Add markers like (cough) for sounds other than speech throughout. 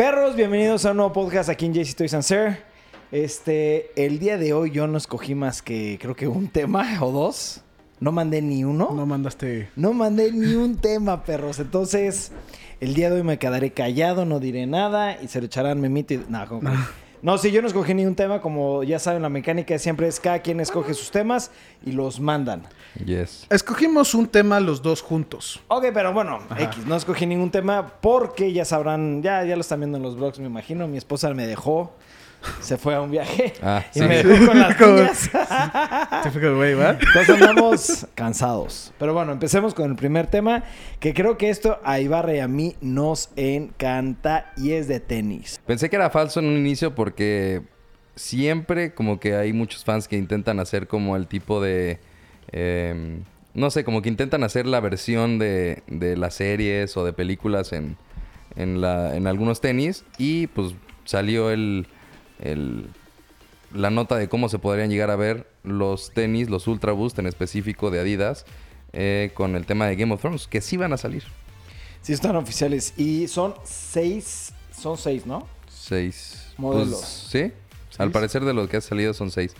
Perros, bienvenidos a un nuevo podcast aquí en JC Toys and Sir. Este, el día de hoy yo no escogí más que creo que un tema (laughs) o dos. No mandé ni uno. No mandaste. No mandé ni un tema, perros. Entonces, el día de hoy me quedaré callado, no diré nada y se le echarán memito y... No, ¿cómo que? No, sí, yo no escogí ni un tema. Como ya saben, la mecánica siempre es cada quien escoge sus temas y los mandan. Yes. Escogimos un tema los dos juntos. Ok, pero bueno, X, no escogí ningún tema porque ya sabrán, ya, ya lo están viendo en los blogs, me imagino. Mi esposa me dejó, se fue a un viaje (laughs) Ah, y sí. me dejó con las (laughs) niñas. Se (laughs) fue como, güey, ¿va? Entonces andamos cansados. Pero bueno, empecemos con el primer tema, que creo que esto a Ibarra y a mí nos encanta y es de tenis. Pensé que era falso en un inicio porque siempre como que hay muchos fans que intentan hacer como el tipo de... eh, no sé, como que intentan hacer la versión de, de las series o de películas en, en, la, en algunos tenis y pues salió el, el- la nota de cómo se podrían llegar a ver los tenis, los Ultra Boost en específico de Adidas, eh, con el tema de Game of Thrones, que sí van a salir. Sí, están oficiales y son seis, son seis, ¿no? Seis. Modelos. Pues, sí. Al parecer de los que ha salido son seis.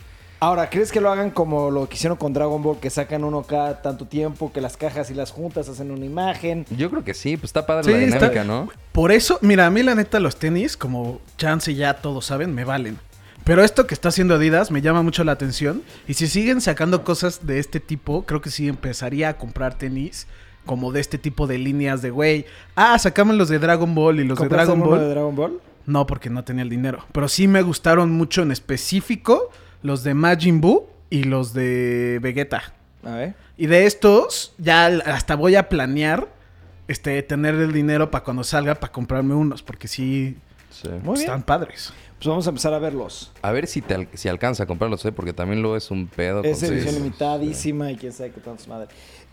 Ahora, ¿crees que lo hagan como lo que hicieron con Dragon Ball, que sacan uno cada tanto tiempo, que las cajas y las juntas hacen una imagen? Yo creo que sí, pues está padre Sí, la está- dinámica, ¿no? Por eso, mira, a mí la neta los tenis, como chance ya todos saben, me valen. Pero esto que está haciendo Adidas me llama mucho la atención. Y si siguen sacando cosas de este tipo, creo que sí empezaría a comprar tenis como de este tipo de líneas de, güey, ah, sacamos los de Dragon Ball y los de ¿Compraste Dragon Ball. de Dragon Ball? No, porque no tenía el dinero. Pero sí me gustaron mucho en específico los de Majin Buu y los de Vegeta. A ver. Y de estos, ya hasta voy a planear este tener el dinero para cuando salga para comprarme unos, porque sí Sí. Muy bien. están padres. Pues vamos a empezar a verlos. A ver si te al- si alcanza a comprarlos, ¿eh? Porque también luego es un pedo. Es edición limitadísima y quién sabe qué tantos madre.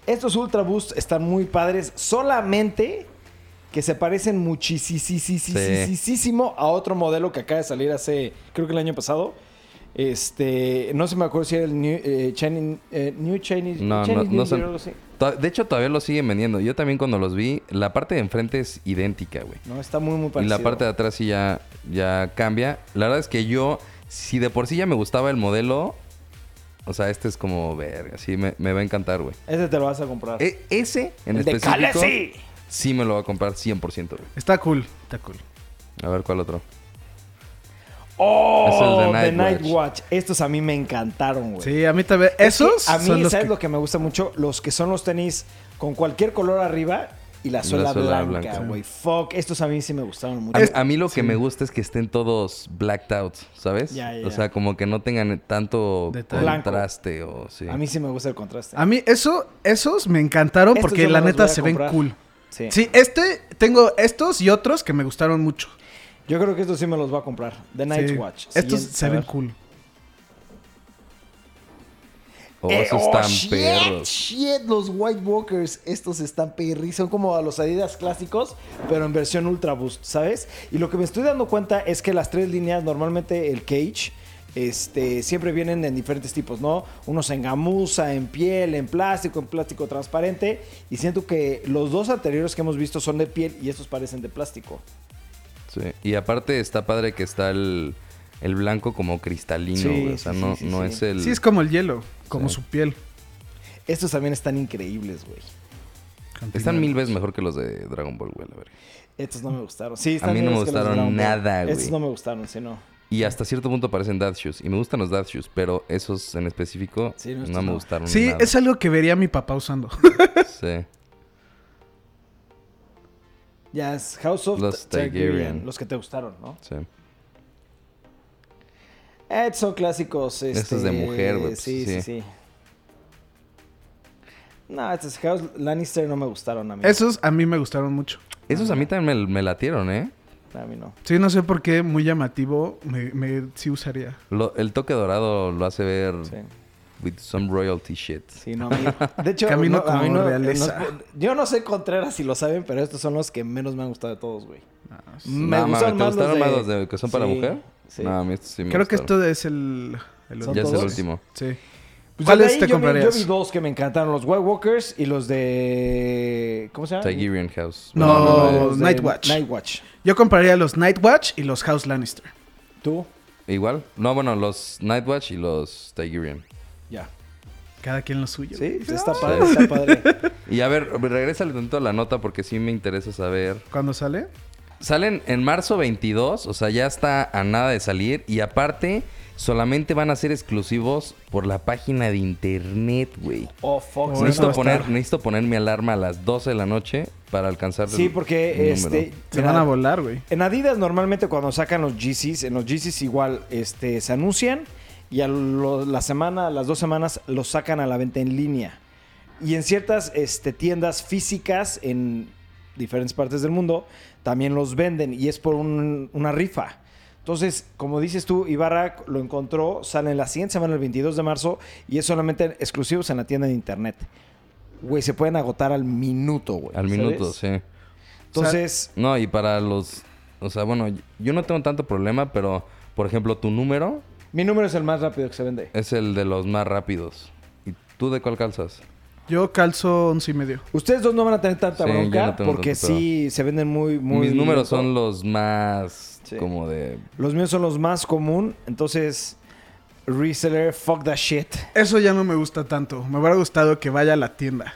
Estos Ultra Boost están muy padres, solamente que se parecen muchísimo a otro modelo que acaba de salir hace, creo que el año pasado. Este, no se me acuerdo si era el New, eh, Chinese, eh, New Chinese, No, Chinese no, New no Year, De hecho, todavía los siguen vendiendo. Yo también cuando los vi, la parte de enfrente es idéntica, güey. No, está muy, muy Y parecido. la parte de atrás sí ya, ya cambia. La verdad es que yo, si de por sí ya me gustaba el modelo, o sea, este es como, verga, sí, me, me va a encantar, güey. Ese te lo vas a comprar. E- ese, en el de específico, Khaleesi. sí me lo va a comprar 100%, güey. Está cool, está cool. A ver, ¿cuál otro? Oh, Es el de The Night Night Watch. Watch. Estos a mí me encantaron, güey. Sí, a mí también. Es que Esos a mí, son los ¿sabes que- lo que me gusta mucho? Los que son los tenis con cualquier color arriba y la La suela, suela blanca, güey. Fuck, estos a mí sí me gustaron mucho. A, a mí lo que me gusta es que estén todos blacked out, ¿sabes? Ya, ya, O sea, como que no tengan tanto Detalle. contraste o sí. A mí sí me gusta el contraste. A mí eso, esos me encantaron Estos porque la neta se ven cool. Sí. Sí, este, tengo estos y otros que me gustaron mucho. Yo creo que estos sí me los voy a comprar. The Night Sí. Watch. Estos Siguiente, se ven cool. Oh, Eh, esos oh, están shit, perros. Shit, los White Walkers, estos están perris. Son como a los Adidas clásicos, pero en versión Ultra Boost, ¿sabes? Y lo que me estoy dando cuenta es que las tres líneas, normalmente el Cage, este, siempre vienen en diferentes tipos, ¿no? Unos en gamuza, en piel, en plástico, en plástico transparente. Y siento que los dos anteriores que hemos visto son de piel y estos parecen de plástico. Sí. Y aparte está padre que está el, el blanco como cristalino, Sí, güey. O sea, sí, no, sí, no sí. es el... Sí, es como el hielo, como Sí. su piel. Estos también están increíbles, güey. Están mil veces mejor que los de Dragon Ball, güey, la verga. Estos no me gustaron. Sí, están A mí no me gustaron nada, güey. Estos no me gustaron, sí, no. Y hasta cierto punto parecen dad shoes. Y me gustan los dad shoes, pero esos en específico Sí, no, me gustaron Sí, nada. es algo que vería mi papá usando. (laughs) Sí. Ya es House of Los Targaryen. Targaryen. Los que te gustaron, ¿no? Sí. Eh, son clásicos. Este, Estos de mujer, güey, pues, sí, sí, sí, sí. No, estos House Lannister no me gustaron a mí. Esos a mí me gustaron mucho. Esos a mí también me, me latieron, ¿eh? A mí no. Sí, no sé por qué, muy llamativo, me, me- sí usaría. Lo- el toque dorado lo hace ver Sí. With some royalty shit. Sí, no, a mí- De hecho, (laughs) Camino no, como no- realeza. no- yo no sé Contreras si lo saben, pero estos son los que menos me han gustado de todos, güey. Me No, mames, gustan ¿te más gustaron los más de... los de que son para Sí, mujer? sí. No, a mí sí me Creo que esto es el, el ¿Son Ya es el último. Sí. Pues ¿Cuáles te yo vi- comprarías? Yo vi dos que me encantaron, los White Walkers y los de... ¿Cómo se llama? Tigerian House. No, los Nightwatch. Nightwatch. Yo compraría los Nightwatch y los House Lannister. ¿Tú? Igual. No, bueno, los Nightwatch y los Tigerian. Cada quien lo suyo. Sí, pues está padre, está (laughs) padre. Y a ver, regrésale tanto a la nota porque sí me interesa saber. ¿Cuándo sale? Salen en marzo 22, o sea, ya está a nada de salir. Y aparte, solamente van a ser exclusivos por la página de internet, güey. Oh, fuck. Oh, Necesito, poner, necesito poner mi alarma a las 12 de la noche para alcanzar Sí, el- porque el este... Se van a volar, güey. En Adidas normalmente cuando sacan los GCs, en los GCs igual este, se anuncian y a lo- la semana, a las dos semanas los sacan a la venta en línea. Y en ciertas este, tiendas físicas en diferentes partes del mundo también los venden y es por un- una rifa. Entonces, como dices tú, Ibarra lo encontró, sale en la siguiente semana, el 22 de marzo, y es solamente exclusivos en la tienda de internet. Güey, se pueden agotar al minuto, güey. Al ¿sabes? minuto, sí. Entonces, No, y para los... O sea, bueno, yo no tengo tanto problema, pero, por ejemplo, tu número mi número es el más rápido que se vende. es el de los más rápidos. ¿Y tú de cuál calzas? Yo calzo once y medio. Ustedes dos no van a tener tanta Sí, yo bronca no tengo porque tanto sí se venden muy, muy. Mis números son los más Sí. como de... Los míos son los más común. Entonces, reseller, fuck that shit. Eso ya no me gusta tanto. Me hubiera gustado que vaya a la tienda.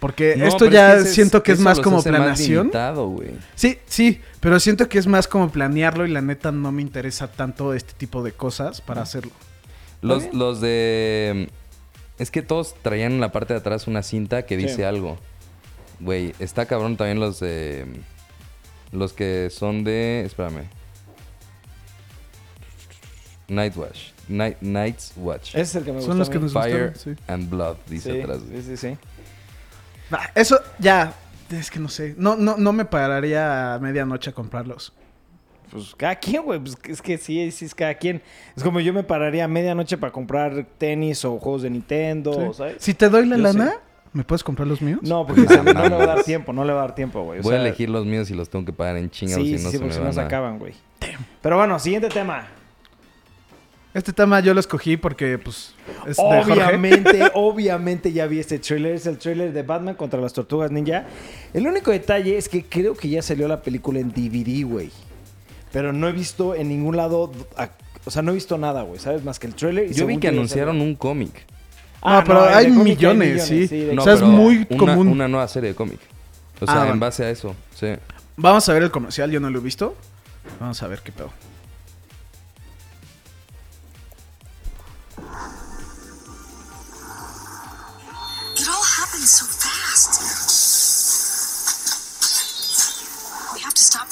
Porque No, esto ya es que ese siento que es más como más planeación. limitado, güey. Sí, sí, pero siento que es más como planearlo y la neta no me interesa tanto este tipo de cosas para hacerlo. Los, los de... Es que todos traían en la parte de atrás una cinta que dice Sí. algo. Güey, está cabrón también los de... Los que son de... Espérame. Nightwatch. Night, Night's Watch. Ese es el que me gusta. Son los a que nos Fire gustaron, sí. and Blood, dice Sí, atrás. güey. sí, sí, sí. Eso ya, es que no sé. No, no, no me pararía a medianoche a comprarlos. Pues cada quien, güey. Pues es que sí, sí es cada quien. Es como yo me pararía a medianoche para comprar tenis o juegos de Nintendo, Sí. ¿sabes? Si te doy la Yo lana. ¿me puedes comprar los míos? No, porque no le va a dar tiempo, no le va a dar tiempo, güey. Voy a elegir los míos y los tengo que pagar en chinga Sí, si sí, no sí, se porque me si no se a- acaban, güey. Pero bueno, siguiente tema. Este tema yo lo escogí porque, pues, es de Jorge. Obviamente, (laughs) obviamente ya vi este trailer. Es el trailer de Batman contra las Tortugas Ninja. El único detalle es que creo que ya salió la película en DVD, güey. Pero no he visto en ningún lado... a- O sea, no he visto nada, güey. ¿Sabes? Más que el trailer. y Yo vi que anunciaron salió. un cómic. Ah, No, pero hay millones, sí. No, O sea, es muy una- común. Una nueva serie de cómic. O sea, Ah, en base a eso, sí. Vamos a ver el comercial, yo no lo he visto. Vamos a ver qué pedo.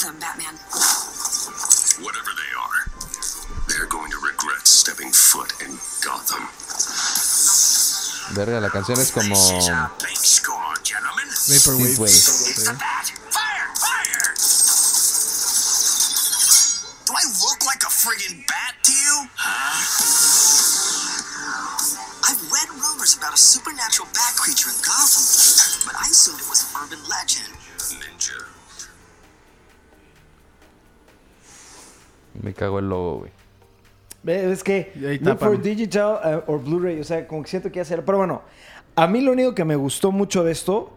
Them, Batman. Whatever they are, they're going to regret stepping foot in Gotham. Verga, la canción es como... This is a big score, gentlemen. Vaporwave. Synthwave. It's the bat. Fire! Fire! Do I look like a friggin' bat to you? Huh? I've read rumors about a supernatural bat creature in Gotham, but I assumed it was an urban legend. Ninja. Me cago el logo, güey. Es que look for digital uh, or Blu-ray, o sea, como que siento que hacer. Pero bueno, a mí lo único que me gustó mucho de esto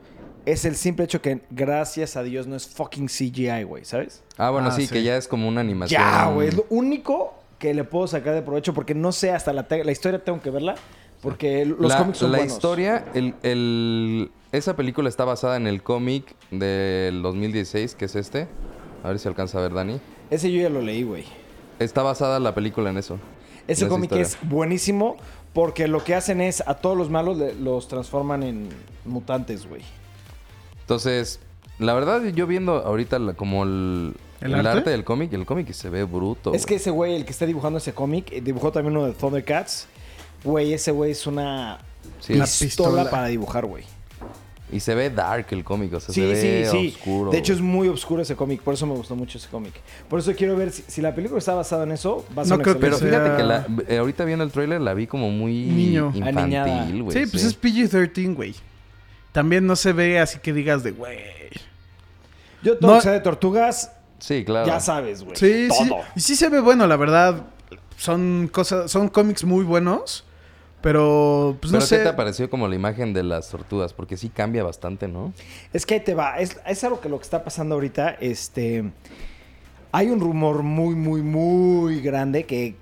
es el simple hecho que, gracias a Dios, no es fucking CGI, güey, ¿sabes? Ah, bueno, Ah, sí, sí. que ya es como una animación. Ya, güey, es lo único que le puedo sacar de provecho porque no sé hasta la, la historia tengo que verla porque los la, cómics son la buenos. historia, el, el- esa película está basada en el cómic del 2016, que es este. A ver si alcanza a ver, Dani. Ese yo ya lo leí, güey. Está basada la película en eso. Ese cómic historia. es buenísimo porque lo que hacen es a todos los malos le- los transforman en mutantes, güey. Entonces, la verdad, yo viendo ahorita la- como el, ¿El el arte? arte? del cómic, el cómic se ve bruto. Es que ese güey, el que está dibujando ese cómic, eh, dibujó también uno de Thundercats. Güey, ese güey es una Sí. pistola, Una pistola. para dibujar, güey. Y se ve dark el cómic, o sea, Sí, se ve sí, sí. oscuro. De hecho, es muy oscuro ese cómic. Por eso me gustó mucho ese cómic. Por eso quiero ver si, si la película está basada en eso. Va a ser No creo que Pero fíjate sea- que la, eh, ahorita viendo el tráiler la vi como muy Niño. Aniñada. infantil, güey. Sí, pues es PG-13, güey. También no se ve así que digas de, güey. Yo todo No- que sea de tortugas, Sí, claro. ya sabes, güey. Sí, sí. Todo. Y sí se ve bueno, la verdad. Son cosas, son cómics muy buenos. Pero, pues ¿Pero no sé. qué te pareció como la imagen de las tortugas? Porque sí cambia bastante, ¿no? Es que ahí te va. Es, es algo que lo que está pasando ahorita. Este. Hay un rumor muy, muy, muy grande que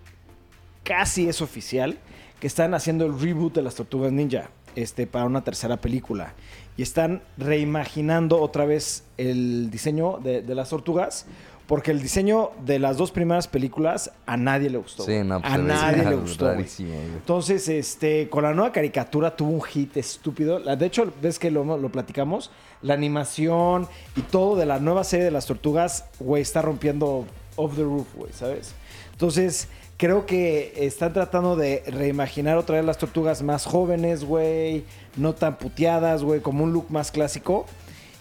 casi es oficial. Que están haciendo el reboot de las tortugas ninja. Este, para una tercera película. Y están reimaginando otra vez el diseño de, de las tortugas. Porque el diseño de las dos primeras películas a nadie le gustó. Sí, no, pues a nadie le gustó. Entonces, este, con la nueva caricatura tuvo un hit estúpido. La- De hecho, ves que lo, lo platicamos. La animación y todo de la nueva serie de las tortugas, güey, está rompiendo off the roof, güey, ¿sabes? Entonces, creo que están tratando de reimaginar otra vez las tortugas más jóvenes, güey. No tan puteadas, güey, como un look más clásico.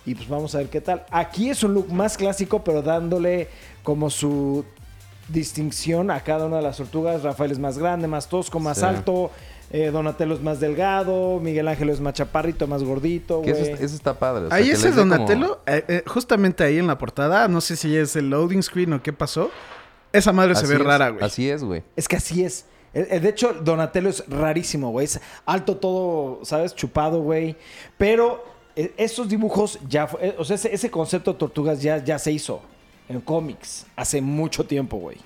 Y pues vamos a ver qué tal. Aquí es un look más clásico, pero dándole como su distinción a cada una de las tortugas. Rafael es más grande, más tosco, más Sí. alto. eh, Donatello es más delgado. Miguel Ángel es más chaparrito, más gordito. Eso, eso está padre. o sea, Ahí ese como- Donatello, eh, eh, justamente ahí en la portada, no sé si es el loading screen o qué pasó. Esa madre se ve es, rara, güey. Así es, güey. Es que así es. Eh, eh, De hecho, Donatello es rarísimo, güey. Es alto todo, ¿sabes? Chupado, güey. Pero eh, esos dibujos ya... eh, o sea, ese, ese concepto de tortugas ya, ya se hizo en cómics hace mucho tiempo, güey.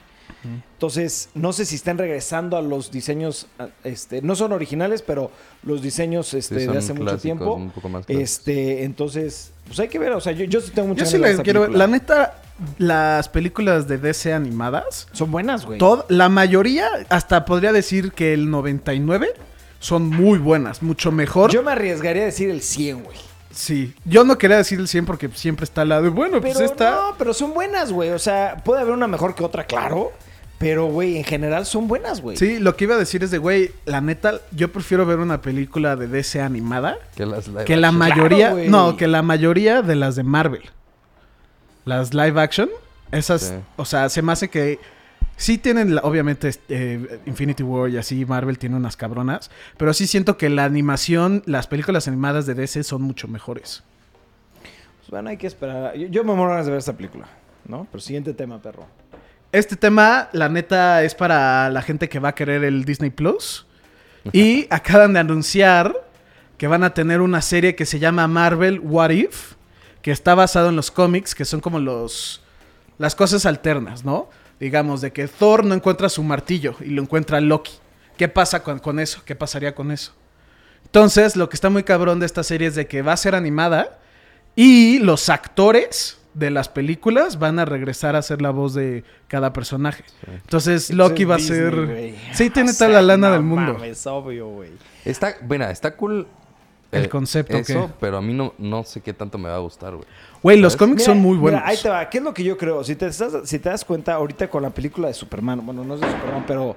Entonces, no sé si están regresando a los diseños, este, no son originales, pero los diseños este, Sí, de hace mucho tiempo. un poco más este, entonces, pues hay que ver, o sea, yo, yo sí tengo mucha Yo sí ganas de le esta quiero ver. La neta, las películas de DC animadas, Son buenas, güey. la mayoría, hasta podría decir que el 99 son muy buenas, mucho mejor. Yo me arriesgaría a decir el 100, güey. Sí, yo no quería decir el 100 porque siempre está al lado. Bueno, Pero pues esta. no, pero son buenas, güey. O sea, puede haber una mejor que otra, claro. Pero, güey, en general son buenas, güey. Sí, lo que iba a decir es de, güey, la neta, yo prefiero ver una película de DC animada Que, las live que la action. mayoría, no, que la mayoría de las de Marvel. Las live action, esas, Sí. o sea, se me hace que sí tienen, obviamente, este, Infinity War y así, Marvel tiene unas cabronas, pero sí siento que la animación, las películas animadas de DC son mucho mejores. Pues, bueno, hay que esperar. Yo, yo me muero ganas de ver esta película, ¿no? Pero siguiente tema, perro. Este tema, la neta, es para la gente que va a querer el Disney Plus. Y acaban de anunciar que van a tener una serie que se llama Marvel What If, que está basado en los cómics, que son como los las cosas alternas, ¿no? Digamos, de que Thor no encuentra su martillo y lo encuentra Loki. ¿Qué pasa con, con eso? ¿Qué pasaría con eso? Entonces, lo que está muy cabrón de esta serie es de que va a ser animada y los actores de las películas van a regresar a hacer la voz de cada personaje. Entonces, Loki va a Disney, ser... Sí, tiene (laughs) O toda la lana no del mundo. mames, obvio, güey. Está, bueno, está cool. El eh, concepto Eso, que- pero a mí no, no sé qué tanto me va a gustar, güey. Güey, los cómics son muy buenos. Mira, ahí te va. ¿Qué es lo que yo creo? Si te, estás- si te das cuenta, ahorita con la película de Superman, bueno, no es de Superman, pero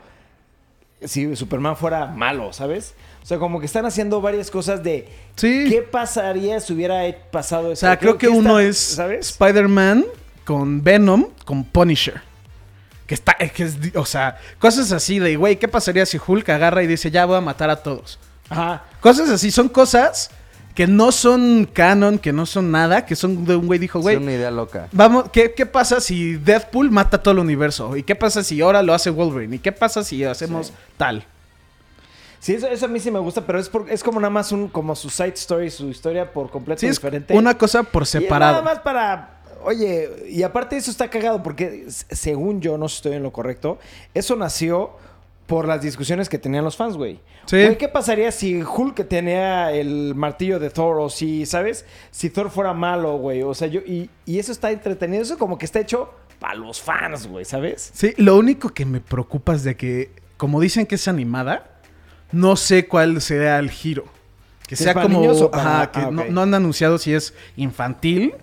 si Superman fuera malo, ¿sabes? O sea, como que están haciendo varias cosas de Sí. qué pasaría si hubiera pasado O eso. sea, creo que uno está- es ¿sabes? Spider-Man con Venom con Punisher. Que está, que es, o sea, cosas así de, güey, ¿qué pasaría si Hulk agarra y dice, ya voy a matar a todos? Ajá. Cosas así, son cosas que no son canon, que no son nada, que son de un güey dijo, Es güey, una idea loca. vamos, ¿qué, ¿qué pasa si Deadpool mata todo el universo? ¿Y qué pasa si ahora lo hace Wolverine? ¿Y qué pasa si hacemos tal? Sí, eso, eso a mí sí me gusta, pero es, por- es como nada más un, como su side story, su historia por completo Sí, es diferente. una cosa por Y es separado. nada más para. Oye, y aparte eso está cagado porque, según yo, no estoy en lo correcto, eso nació por las discusiones que tenían los fans, güey. Sí. Güey, ¿qué pasaría si Hulk tenía el martillo de Thor o si, ¿sabes? Si Thor fuera malo, güey. O sea, yo. Y, y eso está entretenido. Eso como que está hecho para los fans, güey, ¿sabes? Sí, lo único que me preocupa es de que, como dicen que es animada, no sé cuál sea el giro. Que ¿Si sea como. para- ajá, que ah, no, no han anunciado si es infantil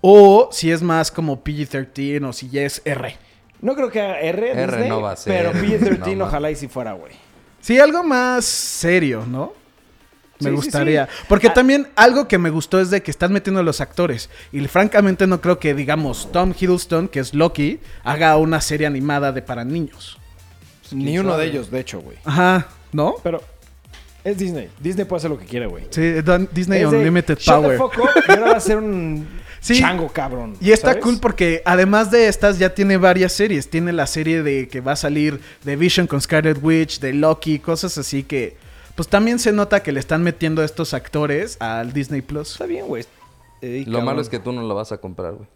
o si es más como PG-13 o si ya es R. No creo que haga R, R Disney, no va a ser, pero PG-13 no, ojalá y si fuera, güey. Sí, algo más serio, ¿no? Me Sí, gustaría. sí. Porque Ah. también algo que me gustó es de que están metiendo a los actores. Y francamente no creo que, digamos, Tom Hiddleston, que es Loki, haga una serie animada de para niños. Ni uno de ellos, de hecho, güey. Ajá, ¿no? Pero es Disney. Disney puede hacer lo que quiere, güey. Sí, Disney Es de, Unlimited shut Power. the fuck up, y ahora va a ser un Sí. chango cabrón. Y está ¿sabes? cool porque además de estas ya tiene varias series. Tiene la serie de que va a salir de Vision con Scarlet Witch, de Loki, cosas así que pues también se nota que le están metiendo a estos actores al Disney Plus. Está bien, güey. Ey, Lo cabrón. malo es que tú no lo vas a comprar, güey.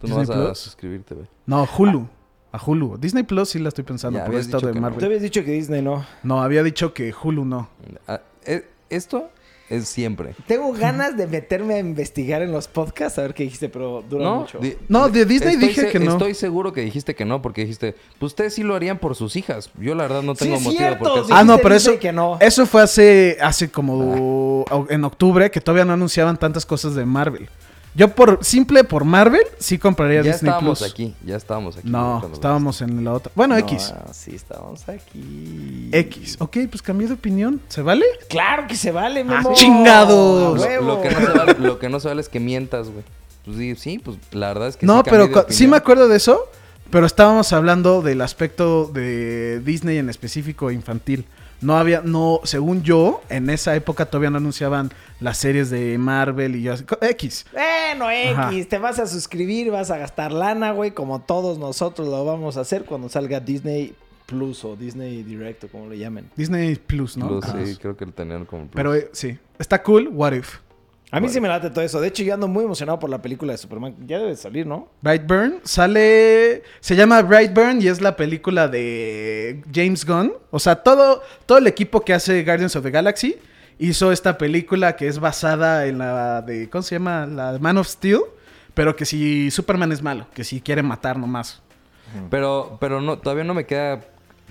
Tú no ¿Disney vas a Plus? suscribirte, güey. No, Hulu. A Hulu. Disney Plus sí la estoy pensando Ya por esto de que no. Marvel. Tú habías dicho que Disney no. No, había dicho que Hulu no. Ah, eh, esto es siempre. Tengo ganas de meterme a investigar en los podcasts a ver qué dijiste, pero dura ¿No? mucho. Di- No, de Disney estoy dije que no. Estoy seguro que dijiste que no, porque dijiste, pues ustedes sí lo harían por sus hijas. Yo la verdad no Sí, tengo es motivo cierto, por qué sí. Ah, no, pero eso, que no. eso fue hace, hace como en octubre que todavía no anunciaban tantas cosas de Marvel. Yo por simple por Marvel sí compraría Ya Disney estábamos Plus. aquí, ya estábamos aquí. No, estábamos en la otra. Bueno, No, X. Sí, estábamos aquí. X. Ok, pues cambié de opinión. ¿Se vale? Claro que se vale, Memo. Ah, chingados. Lo, lo que no se vale, lo que no se vale es que mientas, güey. Pues sí, sí, pues la verdad es que no, sí pero de sí me acuerdo de eso. Pero estábamos hablando del aspecto de Disney en específico infantil. No había, no, según yo, en esa época todavía no anunciaban las series de Marvel y yo así- X. Bueno, X, Ajá. te vas a suscribir, vas a gastar lana, güey, como todos nosotros lo vamos a hacer cuando salga Disney Plus o Disney Direct o como le llamen. Disney Plus, ¿no? Plus, sí, creo que lo tenían como plus. Pero eh, sí, está cool. What if? A mí sí me late todo eso. De hecho, yo ando muy emocionado por la película de Superman. Ya debe salir, ¿no? Brightburn sale. Se llama Brightburn y es la película de James Gunn. O sea, todo, todo el equipo que hace Guardians of the Galaxy hizo esta película que es basada en la de. ¿Cómo se llama? La de Man of Steel. Pero que si Superman es malo, que si quiere matar nomás. Pero, pero no, todavía no me queda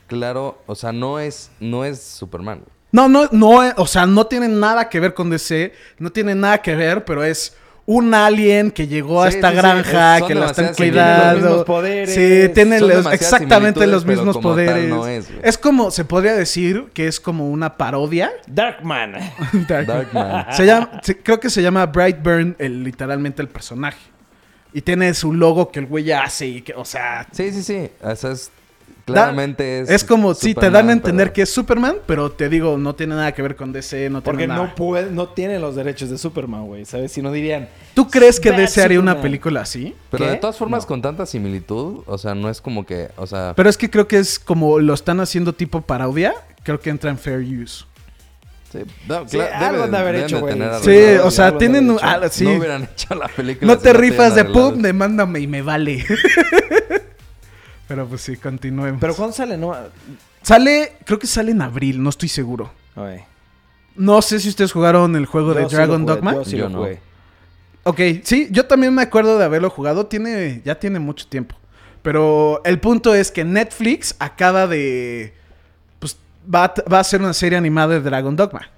claro. O sea, no es, no es Superman. No, no, no, o sea, no tiene nada que ver con DC, no tiene nada que ver, pero es un alien que llegó a esta sí, granja, que la están cuidando. Los mismos poderes. Sí, tiene Son los- demasiadas exactamente los mismos poderes. no es, es como, se podría decir que es como una parodia. (laughs) Darkman. (laughs) Dark- Darkman. Se llama, se- creo que se llama Brightburn, el, literalmente el personaje. Y tiene su logo que el güey hace y que, o sea... Sí, sí, sí. Esa es. Da- Claramente es. es como, sí, te dan a entender pero- que es Superman, pero te digo, no tiene nada que ver con DC, no tiene Porque nada. no puede, no tiene los derechos de Superman, güey. ¿Sabes? Si no dirían. ¿Tú crees que DC haría una película así? Pero ¿Qué? de todas formas, No. con tanta similitud, o sea, no es como que. O sea. Pero es que creo que es como lo están haciendo tipo parodia. Creo que entra en fair use. sí, no, Sí, cla- algo de haber hecho, güey. Sí, o sea, tienen... un- ah, sí. No hubieran (laughs) hecho la película. No si te rifas de pum, demándame y me vale. (laughs) Pero pues sí, continuemos. Pero ¿cuándo sale? No. Sale, creo que sale en abril, no estoy seguro. Oye, No sé si ustedes jugaron el juego de sí Dragon lo jugué, Dogma. Yo sí Yo lo no. jugué. Ok, sí, yo también me acuerdo de haberlo jugado. Tiene, ya tiene mucho tiempo. Pero el punto es que Netflix acaba de. Pues va a, va a hacer una serie animada de Dragon Dogma.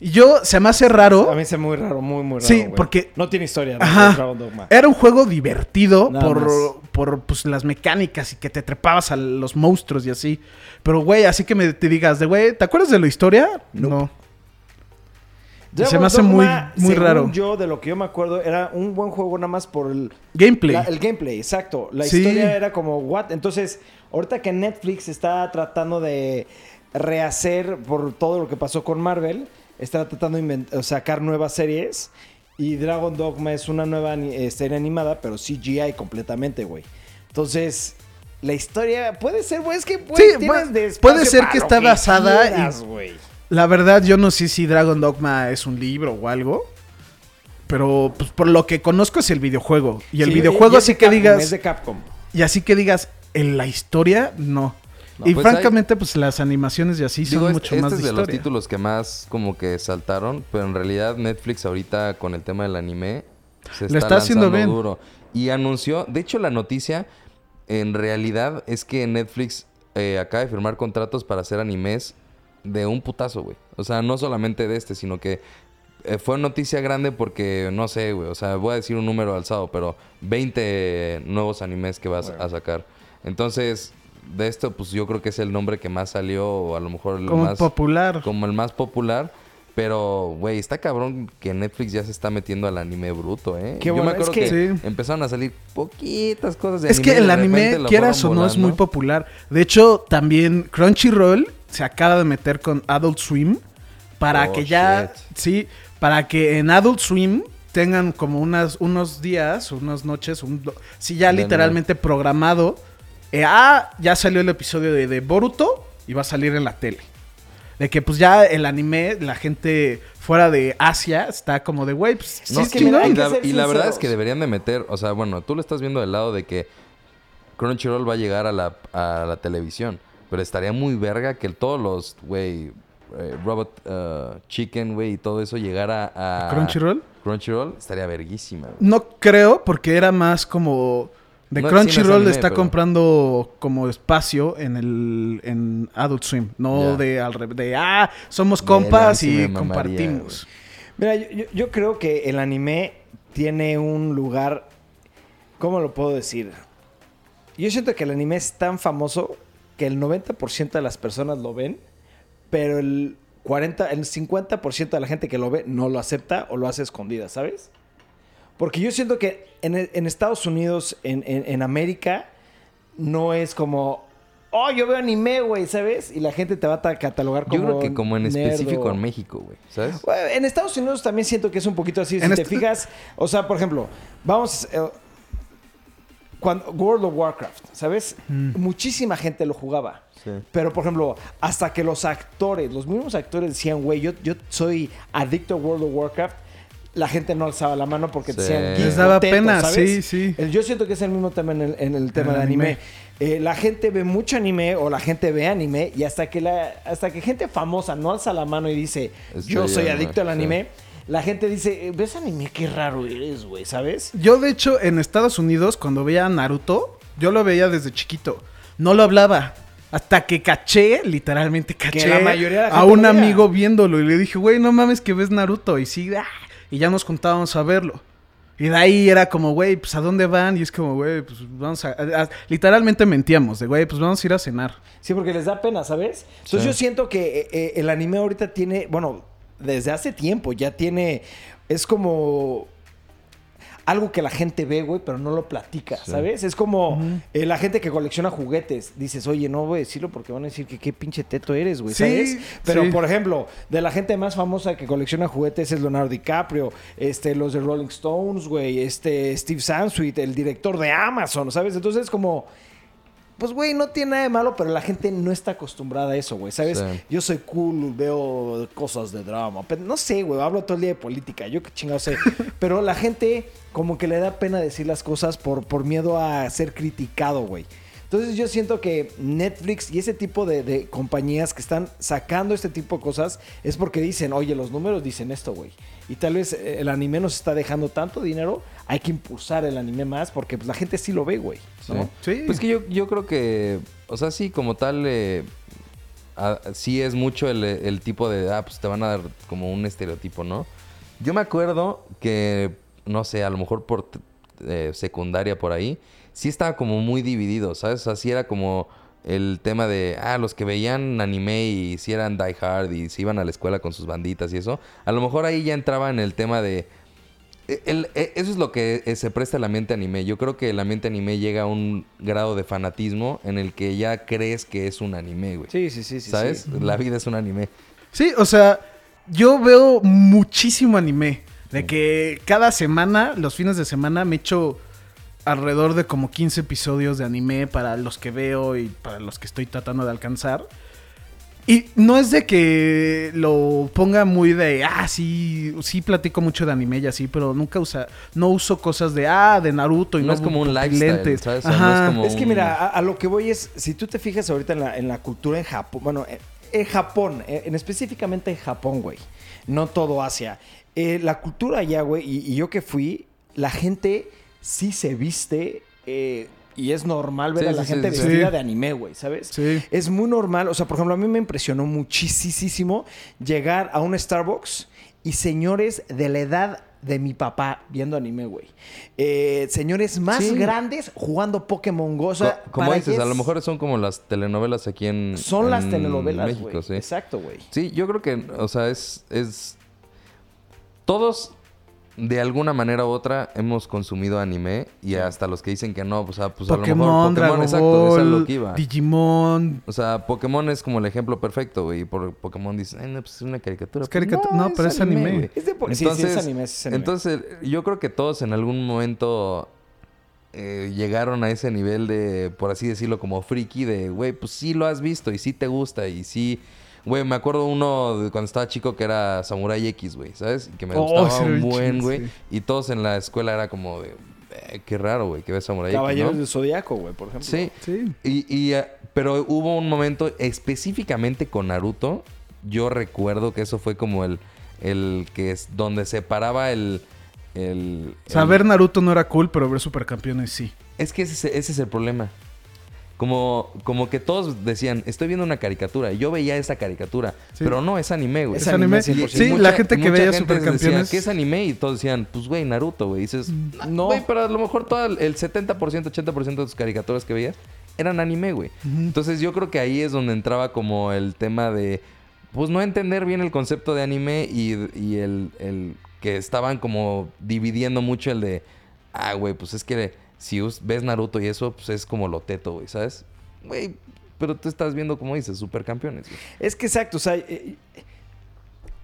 Y yo, se me hace raro. A mí se me muy raro, muy, muy raro. Sí, porque- No tiene historia, ¿no? Ajá. Dragon Dogma. Era un juego divertido Nada por, más. por pues, las mecánicas y que te trepabas a los monstruos y así. Pero, güey, así que me te digas, de güey, ¿te acuerdas de la historia? No. Dragon se me hace muy- muy según raro. yo, de lo que yo me acuerdo, era un buen juego nada más por el, Gameplay. la- el gameplay, exacto. La Sí. historia era como, what? Entonces, ahorita que Netflix está tratando de rehacer por todo lo que pasó con Marvel, está tratando de sacar nuevas series. Y Dragon Dogma es una nueva eh, serie animada, pero CGI completamente, güey. Entonces, la historia puede ser, güey, es que Sí, puede- ser que está basada quieras. La verdad, yo no sé si Dragon Dogma es un libro o algo. Pero pues por lo que conozco es el videojuego. Y el Sí, videojuego y así que Capcom, digas. Es de Capcom. Y así que digas, en la historia, no. No, y pues francamente, pues las animaciones y así Digo, son mucho este más es de de los títulos que más como que saltaron, pero en realidad Netflix ahorita con el tema del anime se está, está haciendo bien. duro. Y anunció, de hecho la noticia en realidad es que Netflix eh, acaba de firmar contratos para hacer animes de un putazo, güey. O sea, no solamente de este, sino que eh, fue noticia grande porque, no sé, güey, o sea, voy a decir un número alzado, pero 20 nuevos animes que vas a sacar. Entonces, de esto, pues yo creo que es el nombre que más salió, o a lo mejor el Como más popular. como el más popular. Pero, güey, está cabrón que Netflix ya se está metiendo al anime bruto, ¿eh? Qué Yo bueno, me acuerdo es que- que, Sí. empezaron a salir poquitas cosas de Es que anime. el de anime, repente lo quieras o no, es muy popular. De hecho, también Crunchyroll se acaba de meter con Adult Swim para Oh, que ya, shit. sí, para que en Adult Swim tengan como unas, unos días, unas noches, un, sí, ya De literalmente programado. Eh, ah, ya salió el episodio de, de Boruto y va a salir en la tele. De que pues ya el anime, la gente fuera de Asia está como de, güey, pues sí No, es que y, mira, y la, y la verdad es que deberían de meter, o sea, bueno, tú lo estás viendo del lado de que Crunchyroll va a llegar a la, a la televisión, pero estaría muy verga que todos los, güey, eh, Robot uh, Chicken, güey, y todo eso llegara a... Crunchyroll. Crunchyroll estaría verguísima. No creo, porque era más como. De No, sí, no es Crunchyroll está pero- comprando como espacio en el en Adult Swim, no de al revés, de ah, somos compas y mamaría, compartimos. Mira, yo, yo- yo creo que el anime tiene un lugar. ¿Cómo lo puedo decir? Yo siento que el anime es tan famoso que el 90% de las personas lo ven, pero el 40, el 50% de la gente que lo ve no lo acepta o lo hace escondida, ¿sabes? Porque yo siento que en, en Estados Unidos, en, en- en América, no es como, oh, yo veo anime, güey, ¿sabes? Y la gente te va a ta- catalogar como. Yo creo que como en nerd específico o- en México, güey, ¿sabes? bueno, en Estados Unidos también siento que es un poquito así. Si te fijas, o sea, por ejemplo, vamos. eh, cuando World of Warcraft, ¿sabes? Muchísima gente lo jugaba. Sí. Pero, por ejemplo, hasta que los actores, los mismos actores decían, güey, yo, yo soy adicto a World of Warcraft, la gente no alzaba la mano porque Sí. decían, Les "Geek daba teto", pena, ¿sabes? sí, sí. El- Yo siento que es el mismo tema en el, en el tema el del anime. anime. Eh, la gente ve mucho anime o la gente ve anime y hasta que la hasta que gente famosa no alza la mano y dice Estoy yo soy anime", adicto al sí. anime, la gente dice, ¿ves anime? Qué raro eres, güey, ¿sabes? Yo, de hecho, en Estados Unidos, cuando veía a Naruto, yo lo veía desde chiquito. No lo hablaba. Hasta que caché, literalmente caché la mayoría de la a un veía. amigo viéndolo. Y le dije, güey, no mames que ves Naruto. Y sí, ah, y ya nos contábamos a verlo. Y de ahí era como, güey, pues ¿a dónde van? Y es como, güey, pues vamos a... a- a- Literalmente mentíamos, de, güey, pues vamos a ir a cenar. Sí, porque les da pena, ¿sabes? Entonces Sí. yo siento que eh, eh, el anime ahorita tiene, bueno, desde hace tiempo ya tiene, es como algo que la gente ve, güey, pero no lo platica, ¿sabes? Es como eh, la gente que colecciona juguetes. Dices, oye, no voy a decirlo porque van a decir que qué pinche teto eres, güey, Sí, ¿sabes? Pero, sí. por ejemplo, de la gente más famosa que colecciona juguetes es Leonardo DiCaprio, este, los de Rolling Stones, güey, este, Steve Sansweet, el director de Amazon, ¿sabes? Entonces es como... Pues, güey, no tiene nada de malo, pero la gente no está acostumbrada a eso, güey, ¿sabes? Sí. Yo soy cool, veo cosas de drama. Pero no sé, güey, hablo todo el día de política. Yo qué chingado sé. (laughs) pero la gente como que le da pena decir las cosas por, por miedo a ser criticado, güey. Entonces yo siento que Netflix y ese tipo de, de compañías que están sacando este tipo de cosas es porque dicen, oye, los números dicen esto, güey. Y tal vez eh, el anime nos está dejando tanto dinero, hay que impulsar el anime más porque pues, la gente sí lo ve, güey. ¿no? Sí. Pues que yo, yo creo que, o sea, sí, como tal, eh, sí es mucho el, el tipo de, ah, pues te van a dar como un estereotipo, ¿no? Yo me acuerdo que, no sé, a lo mejor por eh, secundaria por ahí, sí estaba como muy dividido, ¿sabes? O sea, sí era como el tema de, ah, los que veían anime y si eran die hard y se iban a la escuela con sus banditas y eso, a lo mejor ahí ya entraba en el tema de, el- e- eso es lo que se presta el ambiente anime. Yo creo que el ambiente anime llega a un grado de fanatismo en el que ya crees que es un anime, güey. Sí, sí, sí, sí. ¿Sabes? sí. La vida es un anime. Sí, o sea, yo veo muchísimo anime. De que cada semana, los fines de semana, me echo alrededor de como 15 episodios de anime para los que veo y para los que estoy tratando de alcanzar. Y no es de que lo ponga muy de, ah, sí, sí platico mucho de anime y así, pero nunca usa, no uso cosas de, ah, de Naruto y No no, es como un lentes. lifestyle, ¿sabes? O sea, no es como- Es que un- mira, a, a lo que voy es, si tú te fijas ahorita en la, en la cultura en Japón, bueno, en, en Japón, en, en específicamente en Japón, güey, no todo Asia, eh, la cultura allá, güey, y, y yo que fui, la gente sí se viste eh, y es normal ver Sí, a la sí, gente sí. vestida Sí. de anime, güey, ¿sabes? Sí. Es muy normal, o sea, por ejemplo, a mí me impresionó muchísimo llegar a un Starbucks y señores de la edad de mi papá viendo anime, güey. Eh, señores más Sí. grandes jugando Pokémon Go. O sea, Co- como dices, a lo mejor son como las telenovelas aquí en Son las en telenovelas, México, güey. sí. Exacto, güey. Sí, yo creo que, o sea, es, es... Todos, de alguna manera u otra, hemos consumido anime y hasta los que dicen que no, pues, ah, pues a lo Pokémon, mejor Dragon exacto, eso es Ball, lo que iba. Digimon. O sea, Pokémon es como el ejemplo perfecto, güey. Y por Pokémon dicen, "Ay, no, pues es una caricatura. Es caricatura- no, pero es anime. Es de po- sí, sí, es anime, es anime. Entonces, yo creo que todos en algún momento eh, llegaron a ese nivel de, por así decirlo, como friki, de, güey, pues sí lo has visto y sí te gusta y sí... Güey, me acuerdo uno de cuando estaba chico que era Samurai X, güey, ¿sabes? Que me Oh, gustaba un buen, güey. sí. Y todos en la escuela era como de... "Eh, qué raro, güey, que ves Samurai Caballeros X, ¿no? del Zodíaco, güey, por ejemplo. Sí. Sí. Y, y, eh, pero hubo un momento específicamente con Naruto. Yo recuerdo que eso fue como el, el que es donde separaba el, el, O sea, el- ver Naruto no era cool, pero ver Supercampeones sí. Es que ese, es- ese es el problema. Como, como que todos decían, estoy viendo una caricatura. Yo veía esa caricatura. Sí. Pero no, es anime, güey. Es anime. Y Sí, mucha- la gente que veía gente decía, Supercampeones. ¿Qué es anime? Y todos decían, pues, güey, Naruto, güey. Dices, "Ah, No. Güey, pero a lo mejor todo el, el 70%, 80% de tus caricaturas que veías eran anime, güey. Entonces yo creo que ahí es donde entraba como el tema de, pues, no entender bien el concepto de anime y, y el, el que estaban como dividiendo mucho el de, ah, güey, pues es que si ves Naruto y eso, pues es como lo teto, güey, ¿sabes? Güey, pero tú estás viendo, como dices, supercampeones, güey. Es que exacto, o sea, eh,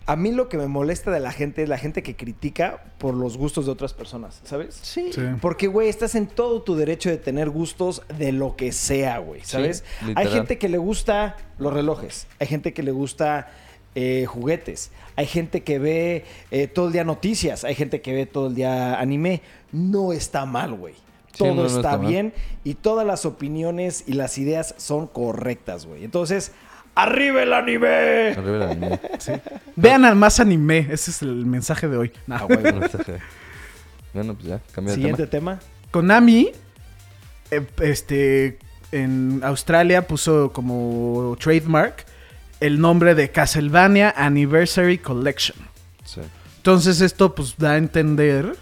a mí lo que me molesta de la gente es la gente que critica por los gustos de otras personas, ¿sabes? Sí. Sí. Porque, güey, estás en todo tu derecho de tener gustos de lo que sea, güey, ¿sabes? Sí, hay gente que le gusta los relojes, hay gente que le gusta eh, juguetes, hay gente que ve eh, todo el día noticias, hay gente que ve todo el día anime. No está mal, güey. Sí, Todo no, no está, bien y todas las opiniones y las ideas son correctas, güey. Entonces, ¡arriba el anime! Arriba el anime. (laughs) Vean al más anime. Ese es el mensaje de hoy. Nah. Ah, (laughs) güey. bueno, pues ya, cambia de Siguiente tema. tema. Konami, eh, este, en Australia puso como trademark el nombre de Castlevania Anniversary Collection. Sí. Entonces esto pues da a entender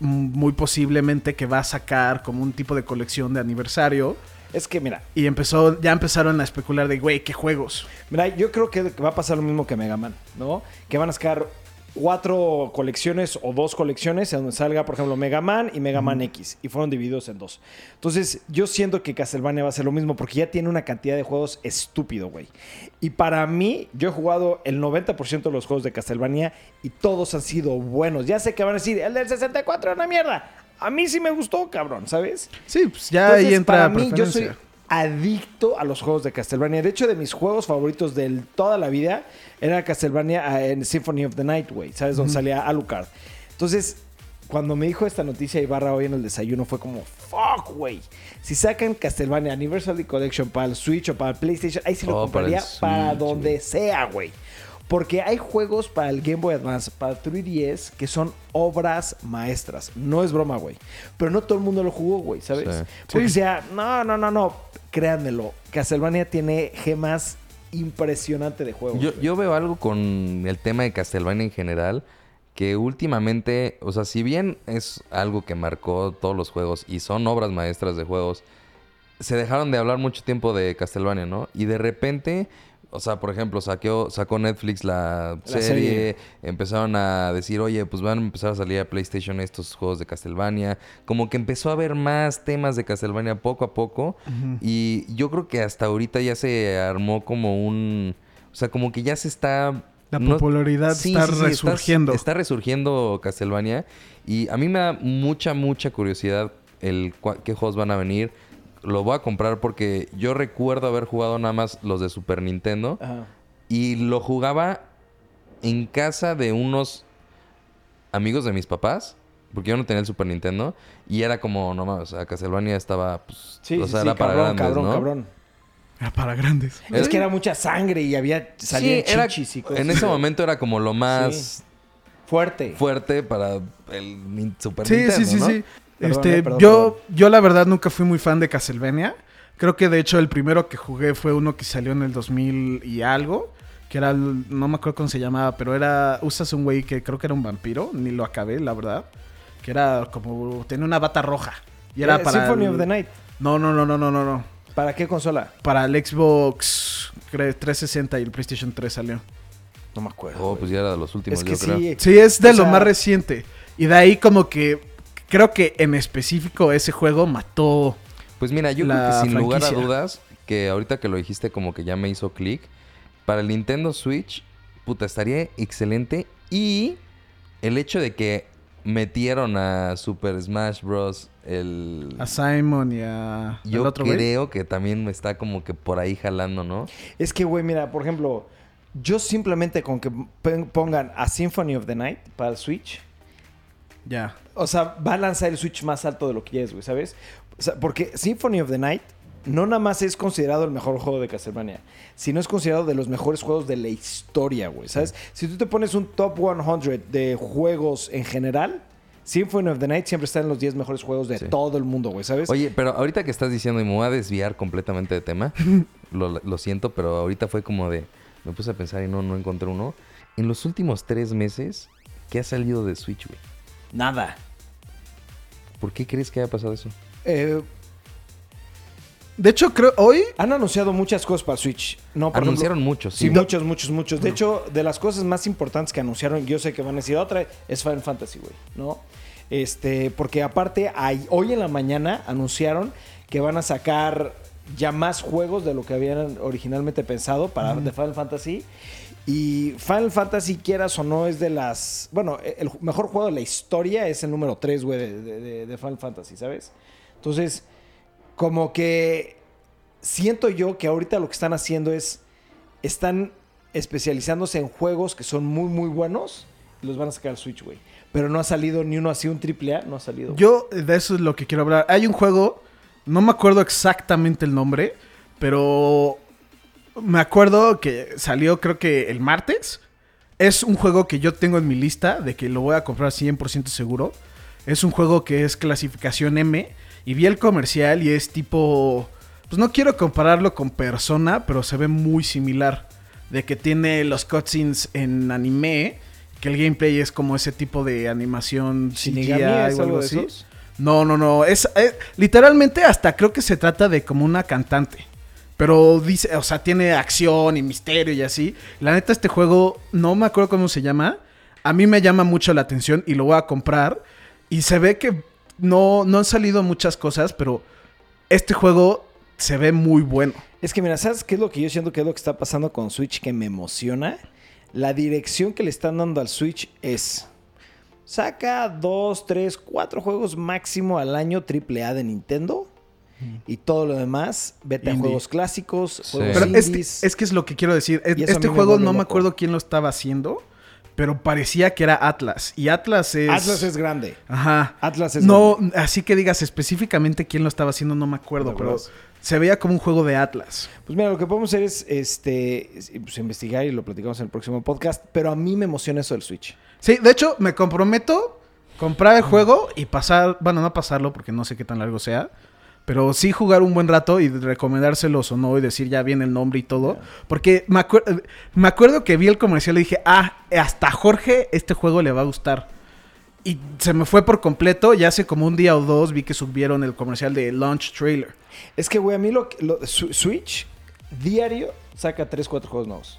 muy posiblemente que va a sacar como un tipo de colección de aniversario Es que, mira, y empezó ya empezaron a especular de güey, qué juegos. Mira, yo creo que va a pasar lo mismo que Mega Man, ¿no? Que van a sacar cuatro colecciones o dos colecciones en donde salga, por ejemplo, Mega Man y Mega Man X. Y fueron divididos en dos. Entonces, yo siento que Castlevania va a ser lo mismo porque ya tiene una cantidad de juegos estúpido, güey. Y para mí, yo he jugado el 90% de los juegos de Castlevania y todos han sido buenos. Ya sé que van a decir, el del 64 es una mierda. A mí sí me gustó, cabrón, ¿sabes? Sí, pues ya Entonces, ahí entra para mí, yo soy. Adicto a los juegos de Castlevania. De hecho, de mis juegos favoritos de toda la vida era Castlevania ah, en Symphony of the Night, güey. ¿Sabes? Donde salía Alucard. Entonces, cuando me dijo esta noticia Ibarra hoy en el desayuno, fue como, fuck, güey. Si sacan Castlevania Anniversary Collection para el Switch o para el PlayStation, ahí sí lo Oh, para compraría para, Switch, donde sea, güey. Porque hay juegos para el Game Boy Advance, para 3DS, que son obras maestras. No es broma, güey. Pero no todo el mundo lo jugó, güey, ¿sabes? Sí. Porque Sí. sea, no, no, no, no. Créanmelo. Castlevania tiene gemas impresionante de juegos. Yo, yo veo algo con el tema de Castlevania en general. Que últimamente, o sea, si bien es algo que marcó todos los juegos y son obras maestras de juegos, se dejaron de hablar mucho tiempo de Castlevania, ¿no? Y de repente, o sea, por ejemplo, saqueó, sacó Netflix la, La serie, serie. empezaron a decir, oye, pues van a empezar a salir a PlayStation estos juegos de Castlevania. Como que empezó a haber más temas de Castlevania poco a poco. Y yo creo que hasta ahorita ya se armó como un... O sea, como que ya se está... La popularidad está resurgiendo. Está, resurgiendo Castlevania. Y a mí me da mucha, mucha curiosidad el qué juegos van a venir. Lo voy a comprar porque yo recuerdo haber jugado nada más los de Super Nintendo. Ajá. Y lo jugaba en casa de unos amigos de mis papás. Porque yo no tenía el Super Nintendo. Y era como, no mames, o sea, Castlevania estaba, pues, Sí, o sea, sí, era para cabrón, grandes, cabrón, ¿no? cabrón. Era para grandes. Es que era mucha sangre y había salían Sí, era- y cosas. en ese momento era como lo más Fuerte. fuerte para el Super Sí, Nintendo, sí, sí, ¿no? sí. Perdón, este, eh, perdón, yo, perdón. yo la verdad nunca fui muy fan de Castlevania. Creo que de hecho el primero que jugué fue uno que salió en el 2000 y algo. Que era, no me acuerdo cómo se llamaba, pero era, usas un güey que creo que era un vampiro, ni lo acabé, la verdad. Que era como, tenía una bata roja. Y era Eh, para... Symphony el- of the Night. No, no, no, no, no, no, no. ¿Para qué consola? Para el Xbox creo, 360 y el PlayStation 3 salió. No me acuerdo. Oh, pues ya era de los últimos, es que yo creo. sí. Sí, es de O lo sea, más reciente. Y de ahí como que creo que en específico ese juego mató... Pues mira, yo La creo que sin lugar a dudas, que ahorita que lo dijiste como que ya me hizo clic, para el Nintendo Switch, puta, estaría excelente. Y el hecho de que metieron a Super Smash Bros. el... A Simon y a... Yo güey. creo que también me está como que por ahí jalando, ¿no? Es que, güey, mira, por ejemplo, Yo simplemente con que pon- pongan a Symphony of the Night para el Switch, Ya. o sea, va a lanzar el Switch más alto de lo que ya es, güey, ¿sabes? O sea, porque Symphony of the Night no nada más es considerado el mejor juego de Castlevania, sino es considerado de los mejores juegos de la historia, güey, ¿sabes? Si tú te pones un top 100 de juegos en general, Symphony of the Night siempre está en los 10 mejores juegos de Sí. todo el mundo, güey, ¿sabes? Oye, pero ahorita que estás diciendo, y me voy a desviar completamente de tema, (laughs) lo, lo siento, pero ahorita fue como de. Me puse a pensar y no, no encontré uno. En los últimos tres meses, ¿qué ha salido de Switch, güey? Nada. ¿Por qué crees que haya pasado eso? Eh, De hecho, creo hoy. han anunciado muchas cosas para Switch. No, por Anunciaron ejemplo- muchos, Sí, sí. muchos, muchos, muchos. De hecho, de las cosas más importantes que anunciaron, yo sé que van a decir otra, es Final Fantasy, güey, ¿no? Este, porque aparte, hay- hoy en la mañana anunciaron que van a sacar ya más juegos de lo que habían originalmente pensado para de Final Fantasy. Y Final Fantasy, quieras o no, es de las. Bueno, el mejor juego de la historia es el número 3, güey, de, Final Fantasy, ¿sabes? Entonces, como que siento yo que ahorita lo que están haciendo es. Están especializándose en juegos que son muy, muy buenos y los van a sacar al Switch, güey. Pero no ha salido ni uno así, un triple A, no ha salido. Yo de eso es lo que quiero hablar. Hay un juego, no me acuerdo exactamente el nombre, pero me acuerdo que salió creo que el martes. Es un juego que yo tengo en mi lista de que lo voy a comprar 100% seguro. Es un juego que es clasificación M y vi el comercial y es tipo... Pues no quiero compararlo con Persona, pero se ve muy similar. De que tiene los cutscenes en anime, que el gameplay es como ese tipo de animación CGI o algo así. esos? No, no, no. Es, eh, literalmente hasta creo que se trata de como una cantante. Pero dice, o sea, tiene acción y misterio y así. La neta, este juego, no me acuerdo cómo se llama. A mí me llama mucho la atención y lo voy a comprar. Y se ve que no, no han salido muchas cosas, pero este juego se ve muy bueno. Es que mira, ¿sabes qué es lo que yo siento que es lo que está pasando con Switch que me emociona? La dirección que le están dando al Switch es... Saca dos, tres, cuatro juegos máximo al año AAA de Nintendo. Y todo lo demás, vete a juegos clásicos, Sí. juegos Pero este, indies. es que es lo que quiero decir. Es- Este juego no me acuerdo quién lo estaba haciendo, pero parecía que era Atlas. Y Atlas es... Atlas es grande. Ajá. Atlas es No, grande. así que digas específicamente quién lo estaba haciendo, no me acuerdo, No pero se veía como un juego de Atlas. Pues mira, lo que podemos hacer es este, es, pues, investigar y lo platicamos en el próximo podcast. Pero a mí me emociona eso del Switch. Sí, de hecho, me comprometo comprar el juego y pasar, bueno, no pasarlo porque no sé qué tan largo sea, pero sí jugar un buen rato y recomendárselos o no y decir ya bien el nombre y todo. Porque me, acuer- me acuerdo que vi el comercial y dije, ah, hasta Jorge este juego le va a gustar. Y se me fue por completo y hace como un día o dos vi que subieron el comercial de Launch Trailer. Es que, güey, a mí lo, que- lo- Su- Switch diario saca 3, 4 juegos nuevos.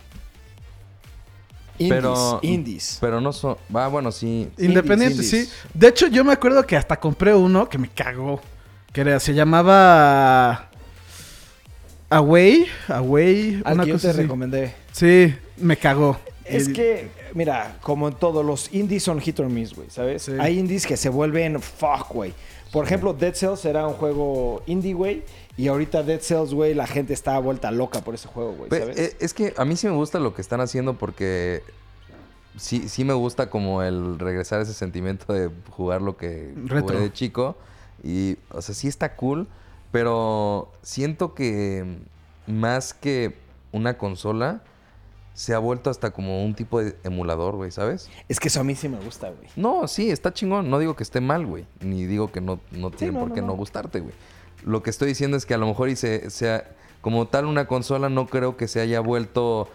Indies, Pero- indies. Pero no son. Va, bueno, sí. Independiente, indies. sí. De hecho, yo me acuerdo que hasta compré uno que me cagó. Que era, se llamaba. Away. Away. Al una que yo cosa te así. recomendé. Sí, me cagó. Es que, mira, como en todo, los indies son hit or miss, güey, ¿sabes? Sí. Hay indies que se vuelven fuck, güey. Por ejemplo, Dead Cells era un juego indie, güey. Y ahorita Dead Cells, güey, la gente está vuelta loca por ese juego, güey, ¿sabes? eh, Es que a mí sí me gusta lo que están haciendo porque sí, sí me gusta como el regresar a ese sentimiento de jugar lo que Retro. jugué de chico. Y, o sea, sí está cool, pero siento que más que una consola, se ha vuelto hasta como un tipo de emulador, güey, ¿sabes? Es que eso a mí sí me gusta, güey. No, sí, está chingón. No digo que esté mal, güey. Ni digo que no, no tiene no, por no, qué no. gustarte, güey. Lo que estoy diciendo es que a lo mejor y se, sea como tal una consola no creo que se haya vuelto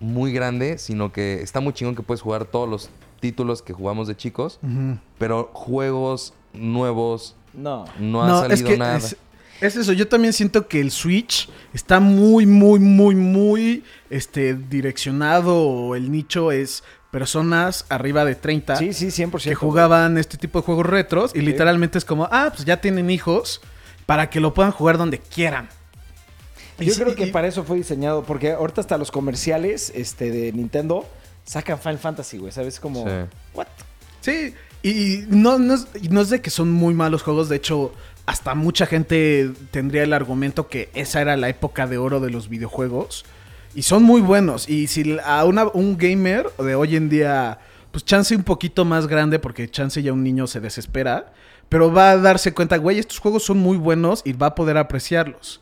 muy grande, sino que está muy chingón que puedes jugar todos los títulos que jugamos de chicos, pero juegos nuevos No. no ha salido nada. Es, es eso, yo también siento que el Switch está muy, muy, muy, muy este, direccionado o el nicho es personas arriba de 30 Sí, sí, 100%. que jugaban este tipo de juegos retros y literalmente es como, ah, pues ya tienen hijos para que lo puedan jugar donde quieran. Y Yo sí, creo que y- para eso fue diseñado, porque ahorita hasta los comerciales este, de Nintendo sacan Final Fantasy, güey, ¿sabes? Como, Sí. ¿what? Sí, y no, no, es, no es de que son muy malos juegos, de hecho, hasta mucha gente tendría el argumento que esa era la época de oro de los videojuegos. Y son muy buenos. Y si a un gamer de hoy en día, pues chance un poquito más grande, porque chance ya un niño se desespera, pero va a darse cuenta, güey, estos juegos son muy buenos y va a poder apreciarlos.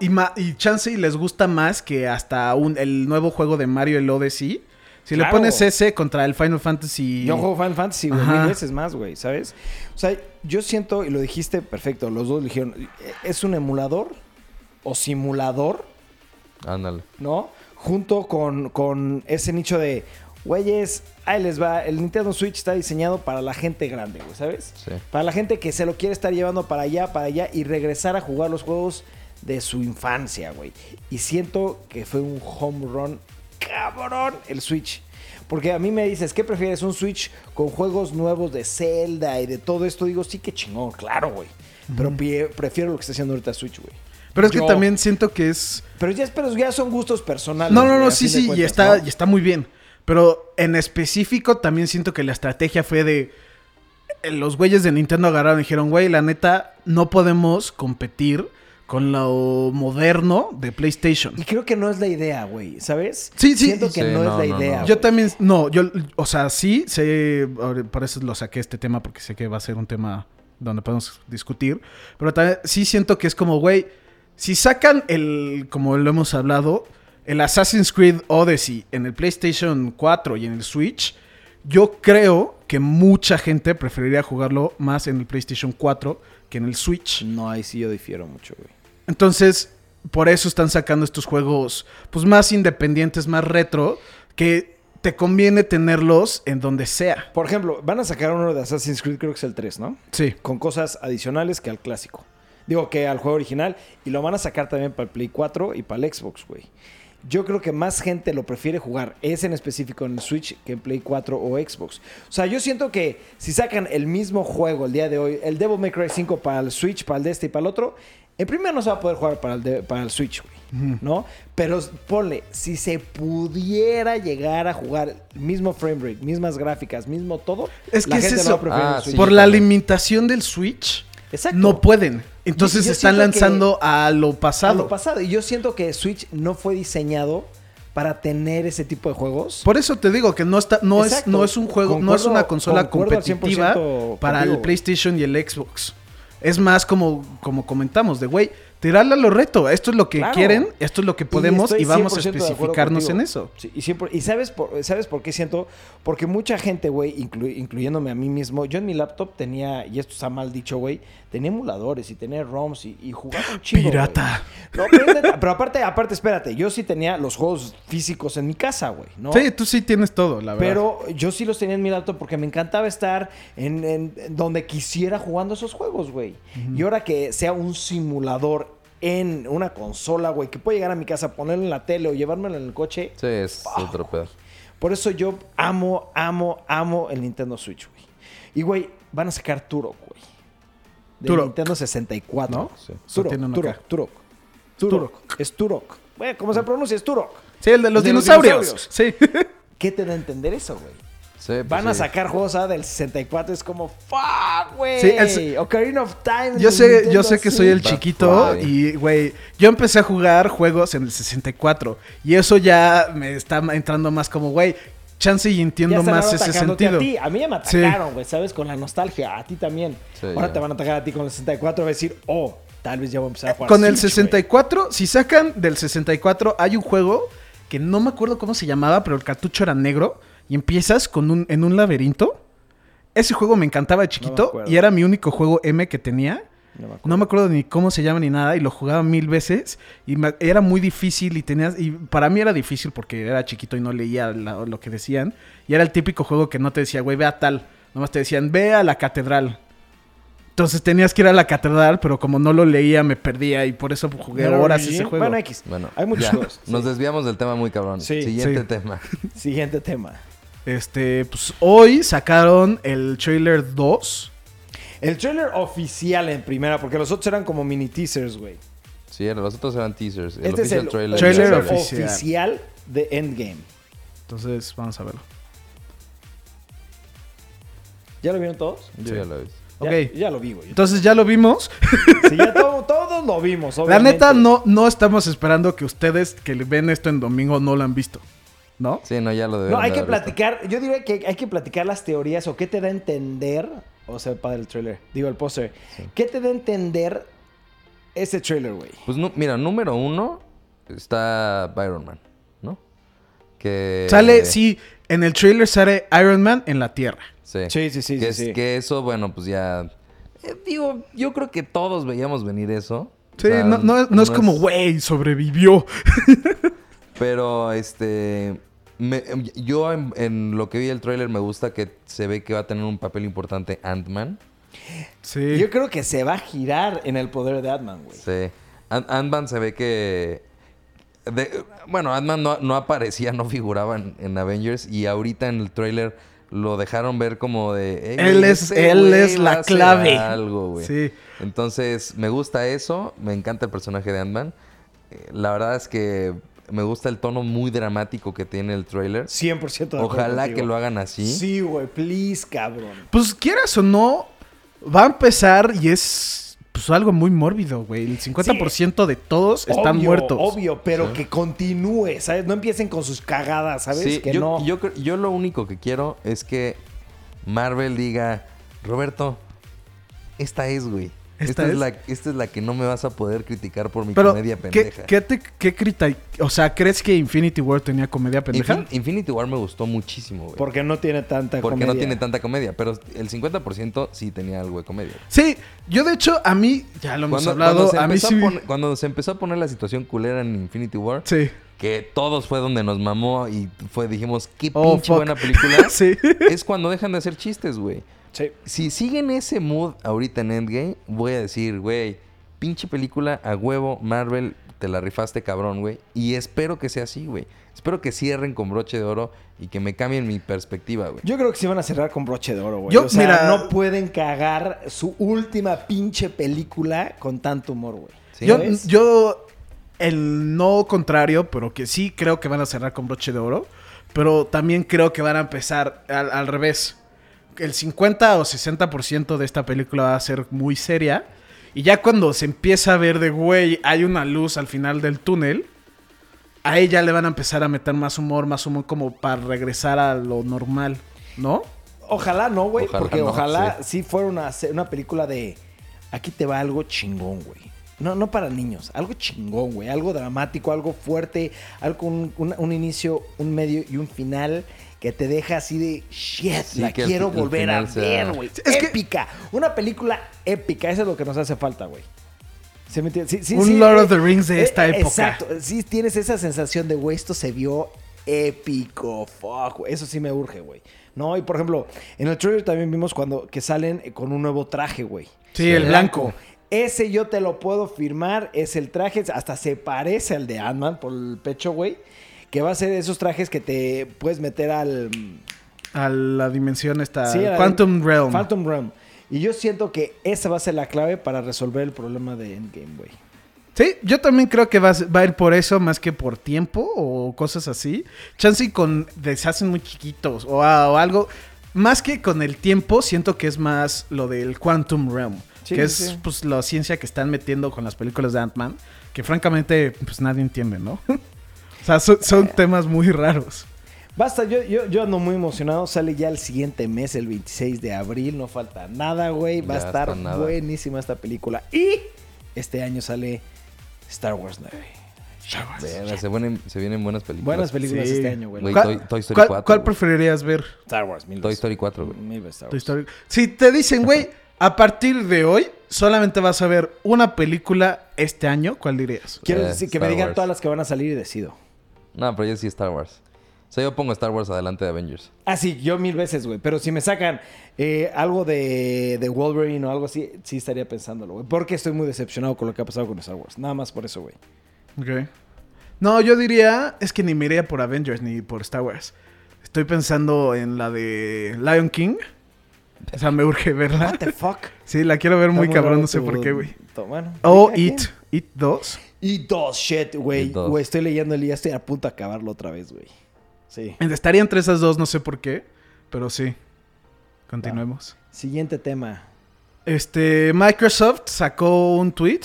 Y, y chance les gusta más que hasta un, el nuevo juego de Mario, el Odyssey. Si Claro. le pones ese contra el Final Fantasy... Yo juego Final Fantasy, güey, mil veces más, güey, ¿sabes? O sea, yo siento, y lo dijiste perfecto, los dos dijeron, es un emulador o simulador, Ándale. ¿no? Junto con, con ese nicho de, güeyes, ahí les va, el Nintendo Switch está diseñado para la gente grande, güey, ¿sabes? Sí. Para la gente que se lo quiere estar llevando para allá, para allá y regresar a jugar los juegos de su infancia, güey. Y siento que fue un home run cabrón el Switch. Porque a mí me dices, ¿qué prefieres? ¿Un Switch con juegos nuevos de Zelda y de todo esto? Digo, sí, que chingón, claro, güey. Pero prefiero lo que está haciendo ahorita Switch, güey. Pero es que también siento que es... Pero ya, pero ya son gustos personales. No, no, no, sí, sí, y está, ¿no? y está muy bien. Pero en específico también siento que la estrategia fue de... eh, Los güeyes de Nintendo agarraron y dijeron, güey, la neta, no podemos competir con lo moderno de PlayStation. Y creo que no es la idea, güey, ¿sabes? Sí, sí. Siento que Sí, no, no, es la no, idea. no. Yo también, no, yo, o sea, sí, sé, por eso lo saqué este tema, porque sé que va a ser un tema donde podemos discutir, pero también sí siento que es como, güey, si sacan el, como lo hemos hablado, el Assassin's Creed Odyssey en el PlayStation 4 y en el Switch, yo creo que mucha gente preferiría jugarlo más en el PlayStation 4 que en el Switch. No, ahí sí yo difiero mucho, güey. Entonces, por eso están sacando estos juegos, pues más independientes, más retro, que te conviene tenerlos en donde sea. Por ejemplo, van a sacar uno de Assassin's Creed, creo que es el 3, ¿no? Sí. Con cosas adicionales que al clásico. Digo que al juego original. Y lo van a sacar también para el Play 4 y para el Xbox, güey. Yo creo que más gente lo prefiere jugar, ese en específico en el Switch, que en Play 4 o Xbox. O sea, yo siento que si sacan el mismo juego el día de hoy, el Devil May Cry 5 para el Switch, para el de este y para el otro, en primero no se va a poder jugar para el, de- para el Switch, güey. ¿No? Pero ponle, si se pudiera llegar a jugar el mismo frame rate, mismas gráficas, mismo todo, Es la que es gente eso. a Ah, el sí. por la también. limitación del Switch, Exacto. no pueden. Entonces Yo- yo están que- lanzando a lo a pasado. lo pasado. Y yo siento que Switch no fue diseñado para tener ese tipo de juegos. Por eso te digo que no está, no es, no es un juego, no es una consola competitiva 100% para contigo, el. PlayStation y el Xbox. Es más como, como comentamos, de güey, tirarle a lo reto. Esto es lo que Claro. quieren, esto es lo que podemos y, vamos a 100% de acuerdo especificarnos en eso. Sí, y, siempre- y sabes, por, ¿sabes por qué siento? Porque mucha gente, güey, inclu- incluyéndome a mí mismo, yo en mi laptop tenía, y esto está mal dicho, güey, tenía emuladores y tenía ROMs y, y jugaba un chingo. Pirata. No, pero, aparte, aparte, espérate, yo sí tenía los juegos físicos en mi casa, güey, ¿no? Sí, tú sí tienes todo, la verdad. Pero yo sí los tenía en mi laptop porque me encantaba estar en, en- en donde quisiera jugando esos juegos, güey. Y ahora que sea un simulador en una consola, güey, que puedo llegar a mi casa, ponerlo en la tele o llevármelo en el coche. Sí, es otro pedo. Por eso yo amo, amo, amo el Nintendo Switch, güey. Y, güey, van a sacar Turok, güey. De Turok. Nintendo 64. ¿No? Sí. Turok, Turok. Turok. Turok. Es Turok. Güey, ¿cómo se pronuncia? Es Turok. sí, el de los de los dinosaurios. Sí. (laughs) ¿Qué te da a entender eso, güey? Sí, pues Van a sí. sacar juegos ah, del 64, es como fuck, güey. Sí, el- Ocarina of Time. Yo sé, Nintendo yo sé que soy el chiquito y, güey, yo empecé a jugar juegos en el 64 y eso ya me está entrando más como, güey, chance y entiendo más ese sentido. A, ti. a mí ya me atacaron, güey, ¿sabes? Con la nostalgia. A ti también. Sí, Ahora ya. te van a atacar a ti con el 64. Va a decir, oh, tal vez ya voy a empezar a jugar. Con el Switch, 64, si sacan del 64, hay un juego que no me acuerdo cómo se llamaba, pero el cartucho era negro y empiezas con un, en un laberinto. Ese juego me encantaba de chiquito y era mi único juego M que tenía. No me acuerdo. No me acuerdo ni cómo se llama ni nada y lo jugaba mil veces y me- era muy difícil y tenías y para mí era difícil porque era chiquito y no leía la- lo que decían y era el típico juego que no te decía, güey, ve a tal, nomás te decían, ve a la catedral. Entonces tenías que ir a la catedral, pero como no lo leía me perdía y por eso jugué Pero, horas sí, ese juego. Bueno, X. Bueno, Hay muchos ya. juegos. Nos Sí. desviamos del tema muy cabrón. Sí. Siguiente Sí. tema. (laughs) Siguiente tema. Este, pues hoy sacaron el trailer 2. El trailer oficial en primera, porque los otros eran como mini teasers, güey. Sí, los otros eran teasers. El Este es el trailer. el Trailer trailer oficial. oficial de Endgame. Entonces, vamos a verlo. ¿Ya lo vieron todos? Yo ya lo he visto. Ya, Ok. ya lo vi, güey. Entonces ya lo vimos. (laughs) Sí, ya todo- todos lo vimos, La neta, no, no estamos esperando que ustedes que ven esto en domingo no lo han visto. ¿No? Sí, no, ya lo No, debieron hay de que platicar. Yo diría que hay que platicar las teorías o qué te da a entender. O sea, padre el trailer. Digo, el póster. ¿Qué te da a entender ese trailer, güey? Pues nu- mira, número uno está Byron Man, ¿no? Que... Sale, sí, en el trailer sale Iron Man en la Tierra. Sí, Sí, sí, sí, Que, sí, es- sí. que eso, bueno, pues ya... eh, digo, yo creo que todos veíamos venir eso. Sí, O sea, no, no- no es como, güey, sobrevivió. (laughs) Pero, este... me- yo en, en lo que vi el tráiler me gusta que se ve que va a tener un papel importante Ant-Man. Sí. Yo creo que se va a girar en el poder de Atman, güey. Sí. Ant- Ant-Man se ve que... de- bueno, Ant-Man no, no aparecía, no figuraba en, en Avengers y ahorita en el tráiler lo dejaron ver como de... "Ey, Él es- él güey es la clave". Algo, güey. Sí. Entonces, me gusta eso. Me encanta el personaje de Ant-Man. Eh, La verdad es que me gusta el tono muy dramático que tiene el tráiler. 100% de acuerdo Ojalá contigo. que lo hagan así. Sí, güey. Please, cabrón. Pues quieras o no, va a empezar y es pues algo muy mórbido, güey. El 50% de todos están Obvio, muertos. Obvio, pero que continúe, ¿sabes? No empiecen con sus cagadas, ¿sabes? Sí, que yo, no. yo lo único que quiero es que Marvel diga, Roberto, esta es, güey. ¿Esta Esta, es? es? la, esta es la que no me vas a poder criticar por mi Pero, comedia ¿qué, pendeja. qué te, qué crita- O sea, ¿crees que Infinity War tenía comedia pendeja? Infin- Infinity War me gustó muchísimo, güey. Porque no tiene tanta Porque no comedia. tiene tanta comedia, pero el 50% sí tenía algo de comedia. Sí, yo de hecho, a mí, ya lo hemos Cuando, hablado, cuando se a mí empezó sí. a poner- cuando se empezó a poner la situación culera en Infinity War, Sí. que todos fue donde nos mamó y fue, dijimos, qué Oh, pinche buena película, (laughs) Sí. es cuando dejan de hacer chistes, güey. Sí. Si siguen ese mood ahorita en Endgame, voy a decir, güey, pinche película a huevo, Marvel, te la rifaste cabrón, güey. Y espero que sea así, güey. Espero que cierren con broche de oro y que me cambien mi perspectiva, güey. Yo creo que sí van a cerrar con broche de oro, güey. Yo, o sea, mira- no pueden cagar su última pinche película con tanto humor, güey. Sí. yo, yo, el no contrario, pero que sí creo que van a cerrar con broche de oro. Pero también creo que van a empezar al, al revés. El 50 o 60% de esta película va a ser muy seria. Y ya cuando se empieza a ver de, güey, hay una luz al final del túnel, a ella le van a empezar a meter más humor, más humor como para regresar a lo normal, ¿no? Ojalá no, güey. Porque no, ojalá sí. sí. fuera una, una película de. Aquí te va algo chingón, güey. No, no para niños. Algo chingón, güey. Algo dramático, algo fuerte. Algo un, un- un inicio, un medio y un final que te deja así de shit. Sí, la el quiero el volver a sea- ver, güey. Es que- épica. Una película épica. Eso es lo que nos hace falta, güey. ¿Se me entiende? Sí, sí, Un sí, Lord eh, of the Rings de eh, esta época. Exacto. Sí, tienes esa sensación de, güey, esto se vio épico. Fuck, güey. Eso sí me urge, güey. No, y por ejemplo, en el trailer también vimos cuando que salen eh, con un nuevo traje, güey. Sí, el blanco. Ese yo te lo puedo firmar. Es el traje, hasta se parece al de Ant-Man por el pecho, güey. Que va a ser esos trajes que te puedes meter al. A la dimensión esta... Sí, Quantum Realm. Phantom Realm. Y yo siento que esa va a ser la clave para resolver el problema de Endgame, güey. Sí, yo también creo que va, a- va a ir por eso más que por tiempo o cosas así. Chance y con deshacen muy chiquitos o, a- o algo. Más que con el tiempo, siento que es más lo del Quantum Realm. Sí, que es pues la ciencia que están metiendo con las películas de Ant-Man. Que francamente, pues nadie entiende, ¿no? (laughs) o sea, son, son temas muy raros. Basta, yo, yo, yo ando muy emocionado. Sale ya el siguiente mes, el 26 de abril. No falta nada, güey. Va a estar buenísima esta película. Y este año sale Star Wars 9. Verga, se, vienen, se vienen buenas películas. Buenas películas Sí. este año, güey. Güey, ¿Cuál, Toy- Toy Story cuál- 4, cuál güey. preferirías ver? Star Wars, mil Toy. Story 4, güey. Mil veces Star Toy Wars. Story. Si te dicen, güey, a partir de hoy solamente vas a ver una película este año, ¿cuál dirías? Quiero Eh, decir que me Star digan Wars. todas las que van a salir y decido. No, pero yo sí Star Wars. O sea, yo pongo Star Wars adelante de Avengers. Ah, sí, yo mil veces, güey. Pero si me sacan eh, algo de, de Wolverine o algo así, sí estaría pensándolo, güey. Porque estoy muy decepcionado con lo que ha pasado con Star Wars. Nada más por eso, güey. Ok. No, yo diría, es que ni me iría por Avengers ni por Star Wars. Estoy pensando en la de Lion King. O sea, me urge verla. What the fuck? Sí, la quiero ver muy cabrón, no sé tu- por qué, güey. Bueno. O It. It 2. Y dos, shit, güey. Güey, estoy leyendo el y ya estoy a punto de acabarlo otra vez, güey. Sí. Estaría entre esas dos, no sé por qué, pero sí. Continuemos. Siguiente tema. Este, Microsoft sacó un tweet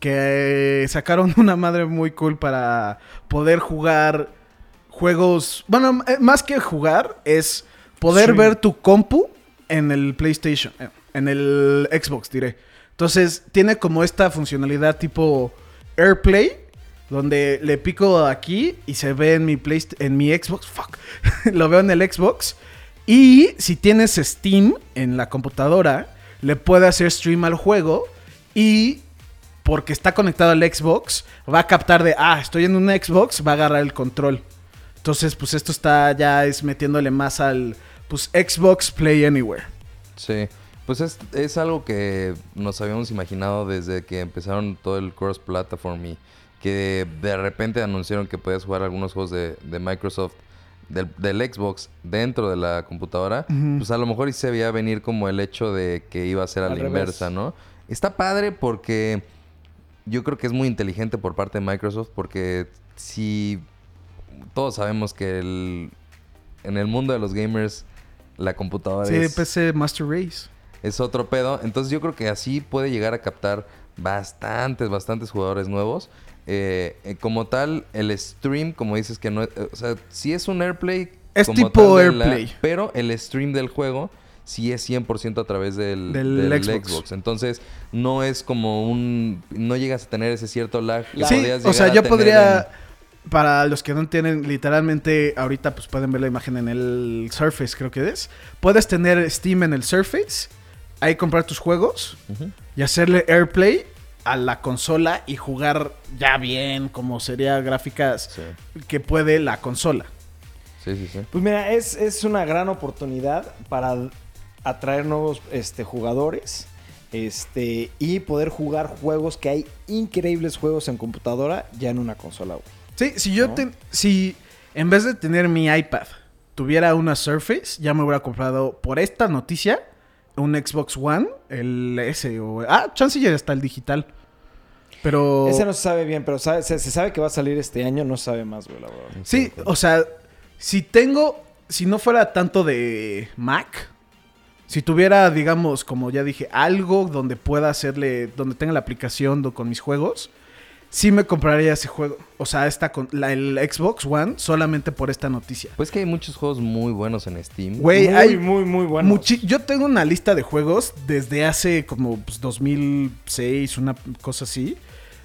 que sacaron (laughs) una madre muy cool para poder jugar juegos. Bueno, eh, más que jugar, es poder ver tu compu en el PlayStation, eh, en el Xbox, diré. Entonces, tiene como esta funcionalidad tipo AirPlay, donde le pico aquí y se ve en mi Playst- en mi Xbox, fuck, (laughs) lo veo en el Xbox. Y si tienes Steam en la computadora, le puede hacer stream al juego y porque está conectado al Xbox, va a captar de, ah, estoy en un Xbox, va a agarrar el control. Entonces, pues esto está ya es metiéndole más al pues Xbox Play Anywhere. Sí, pues es, es algo que nos habíamos imaginado desde que empezaron todo el cross-platform y que de repente anunciaron que podías jugar algunos juegos de, de Microsoft del, del Xbox dentro de la computadora, pues a lo mejor y se veía venir como el hecho de que iba a ser a Al la revés. inversa, ¿no? Está padre porque yo creo que es muy inteligente por parte de Microsoft porque si todos sabemos que el, en el mundo de los gamers la computadora Sí, es PC Master Race. Es otro pedo. Entonces yo creo que así puede llegar a captar bastantes, bastantes jugadores nuevos. Eh, eh, como tal, el stream, como dices que no es... eh, o sea, sí es un AirPlay. Es como tipo tal de la- AirPlay. pero el stream del juego sí es 100% a través del, Del del Xbox. Xbox. Entonces no es como un... No llegas a tener ese cierto lag. que Sí, o sea, yo podría... Para los que no tienen, literalmente, ahorita pues pueden ver la imagen en el Surface, creo que es. Puedes tener Steam en el Surface, ahí comprar tus juegos y hacerle AirPlay a la consola y jugar ya bien, como sería gráficas Sí, que puede la consola. sí, sí. sí. Pues mira, es, es una gran oportunidad para atraer nuevos este, jugadores este, y poder jugar juegos que hay increíbles juegos en computadora ya en una consola. güey. Sí, si yo ¿No? ten- si en vez de tener mi iPad tuviera una Surface, ya me hubiera comprado por esta noticia un Xbox One, el S o ah, chance ya está el digital. Pero Ese no se sabe bien, pero sabe- se, se sabe que va a salir este año, no se sabe más, güey, la verdad. sí, o sea, si tengo si no fuera tanto de Mac, si tuviera digamos, como ya dije, algo donde pueda hacerle donde tenga la aplicación do- con mis juegos, sí me compraría ese juego. O sea, esta con la, el Xbox One solamente por esta noticia. Pues que hay muchos juegos muy buenos en Steam. Güey, muy, hay muy, muy bueno. muchi- Yo tengo una lista de juegos desde hace como pues, 2006, una cosa así.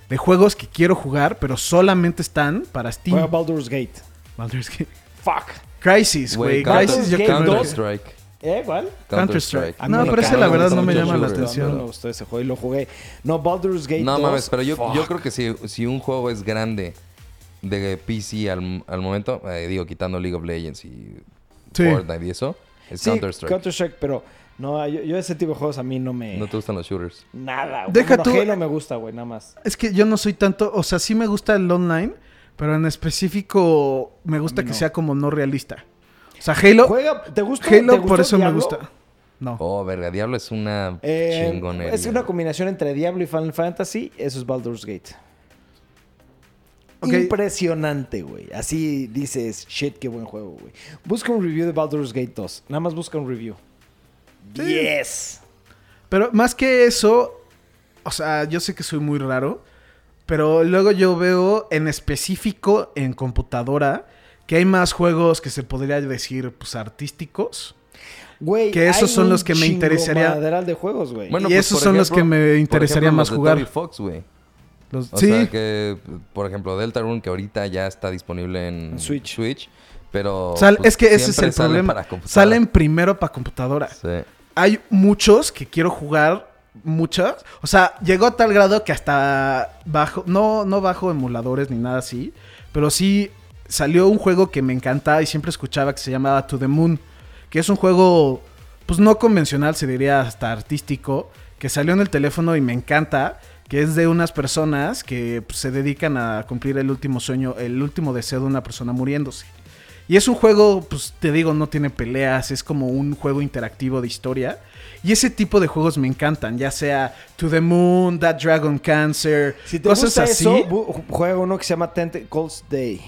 De juegos que quiero jugar, pero solamente están para Steam. Baldur's Gate. Baldur's Gate. Fuck. Crisis, güey. Counter- Crisis yo Gate quiero Counter ver. Strike. ¿Eh? ¿Cuál? Counter-Strike. A mí No, pero ese la verdad no me llama la atención. No me gustó ese juego y lo jugué. No, Baldur's Gate No 2, mames, pero yo, yo creo que si, si un juego es grande de PC al, al momento, eh, digo, quitando League of Legends y Sí. Fortnite y eso, es Sí, Counter-Strike. Counter-Strike, pero no, yo, yo ese tipo de juegos a mí no me... No te gustan los shooters. Nada. güey. Deja Bueno, tú- Halo me gusta, güey, nada más. Es que yo no soy tanto. O sea, sí me gusta el online, pero en específico me gusta que no. sea como no realista. O sea, Halo. Juega, ¿te gusta? Halo ¿te por eso me gusta. No. Oh, verga, Diablo es una Eh, chingonería. es una combinación entre Diablo y Final Fantasy. Eso es Baldur's Gate. Impresionante, güey. Así dices, shit, qué buen juego, güey. Busca un review de Baldur's Gate 2. Nada más busca un review. Sí. Yes. Pero más que eso, o sea, yo sé que soy muy raro, pero luego yo veo en específico en computadora que hay más juegos que se podría decir, pues, artísticos. Güey, Que esos hay son los que me interesaría- de juegos, güey. Y esos son los que me interesaría ejemplo, más los de jugar. Fox, güey. Los- O sí, sea que, por ejemplo, Deltarune, que ahorita ya está disponible en, En Switch. pero Sal- pues, es que ese es el problema. Salen primero para computadora. Sí. Hay muchos que quiero jugar, muchas. O sea, llegó a tal grado que hasta bajo, no, no bajo emuladores ni nada así, pero sí salió un juego que me encantaba y siempre escuchaba que se llamaba To the Moon, que es un juego, pues no convencional, se diría hasta artístico, que salió en el teléfono y me encanta, que es de unas personas que pues, se dedican a cumplir el último sueño, el último deseo de una persona muriéndose. Y es un juego, pues te digo, no tiene peleas, es como un juego interactivo de historia. Y ese tipo de juegos me encantan, ya sea To the Moon, That Dragon Cancer, Si te cosas gusta así. eso, juega uno que se llama Tentacles Day.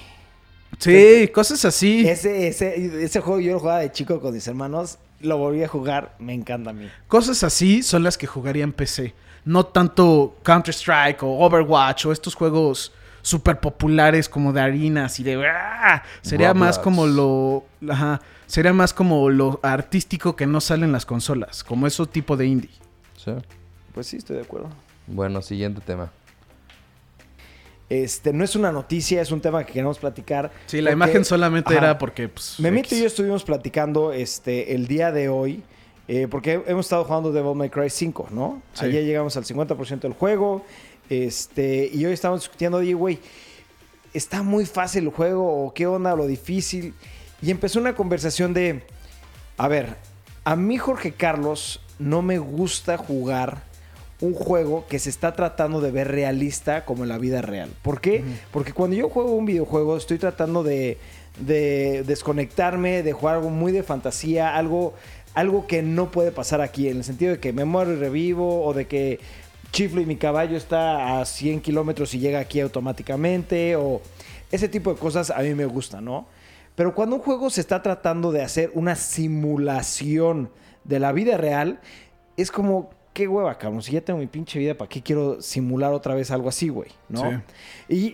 Sí, cosas así. Ese, ese, ese juego yo lo jugaba de chico con mis hermanos lo volví a jugar, me encanta a mí. Cosas así son las que jugaría en PC. No tanto Counter-Strike o Overwatch o estos juegos súper populares como de harinas y de... ¡ah! Sería más como lo... Ajá. Sería más como lo artístico que no sale en las consolas. Como ese tipo de indie. Sí. Pues sí, estoy de acuerdo. Bueno, siguiente tema. Este, no es una noticia, es un tema que queremos platicar. Sí, la porque- imagen solamente Ajá. era porque... Pues, Memito y yo estuvimos platicando este, el día de hoy, eh, porque hemos estado jugando Devil May Cry 5, ¿no? Sí. Ayer llegamos al 50% del juego, este, y hoy estamos discutiendo, oye, güey, ¿está muy fácil el juego o qué onda lo difícil? Y empezó una conversación de, a ver, a mí Jorge Carlos no me gusta jugar un juego que se está tratando de ver realista como en la vida real. ¿Por qué? Porque cuando yo juego un videojuego estoy tratando de, de desconectarme, de jugar algo muy de fantasía, algo, algo que no puede pasar aquí, en el sentido de que me muero y revivo o de que chiflo y mi caballo está a 100 kilómetros y llega aquí automáticamente o ese tipo de cosas a mí me gustan, ¿no? Pero cuando un juego se está tratando de hacer una simulación de la vida real, es como, qué hueva, cabrón. Si ya tengo mi pinche vida, ¿para qué quiero simular otra vez algo así, güey? ¿No? Sí.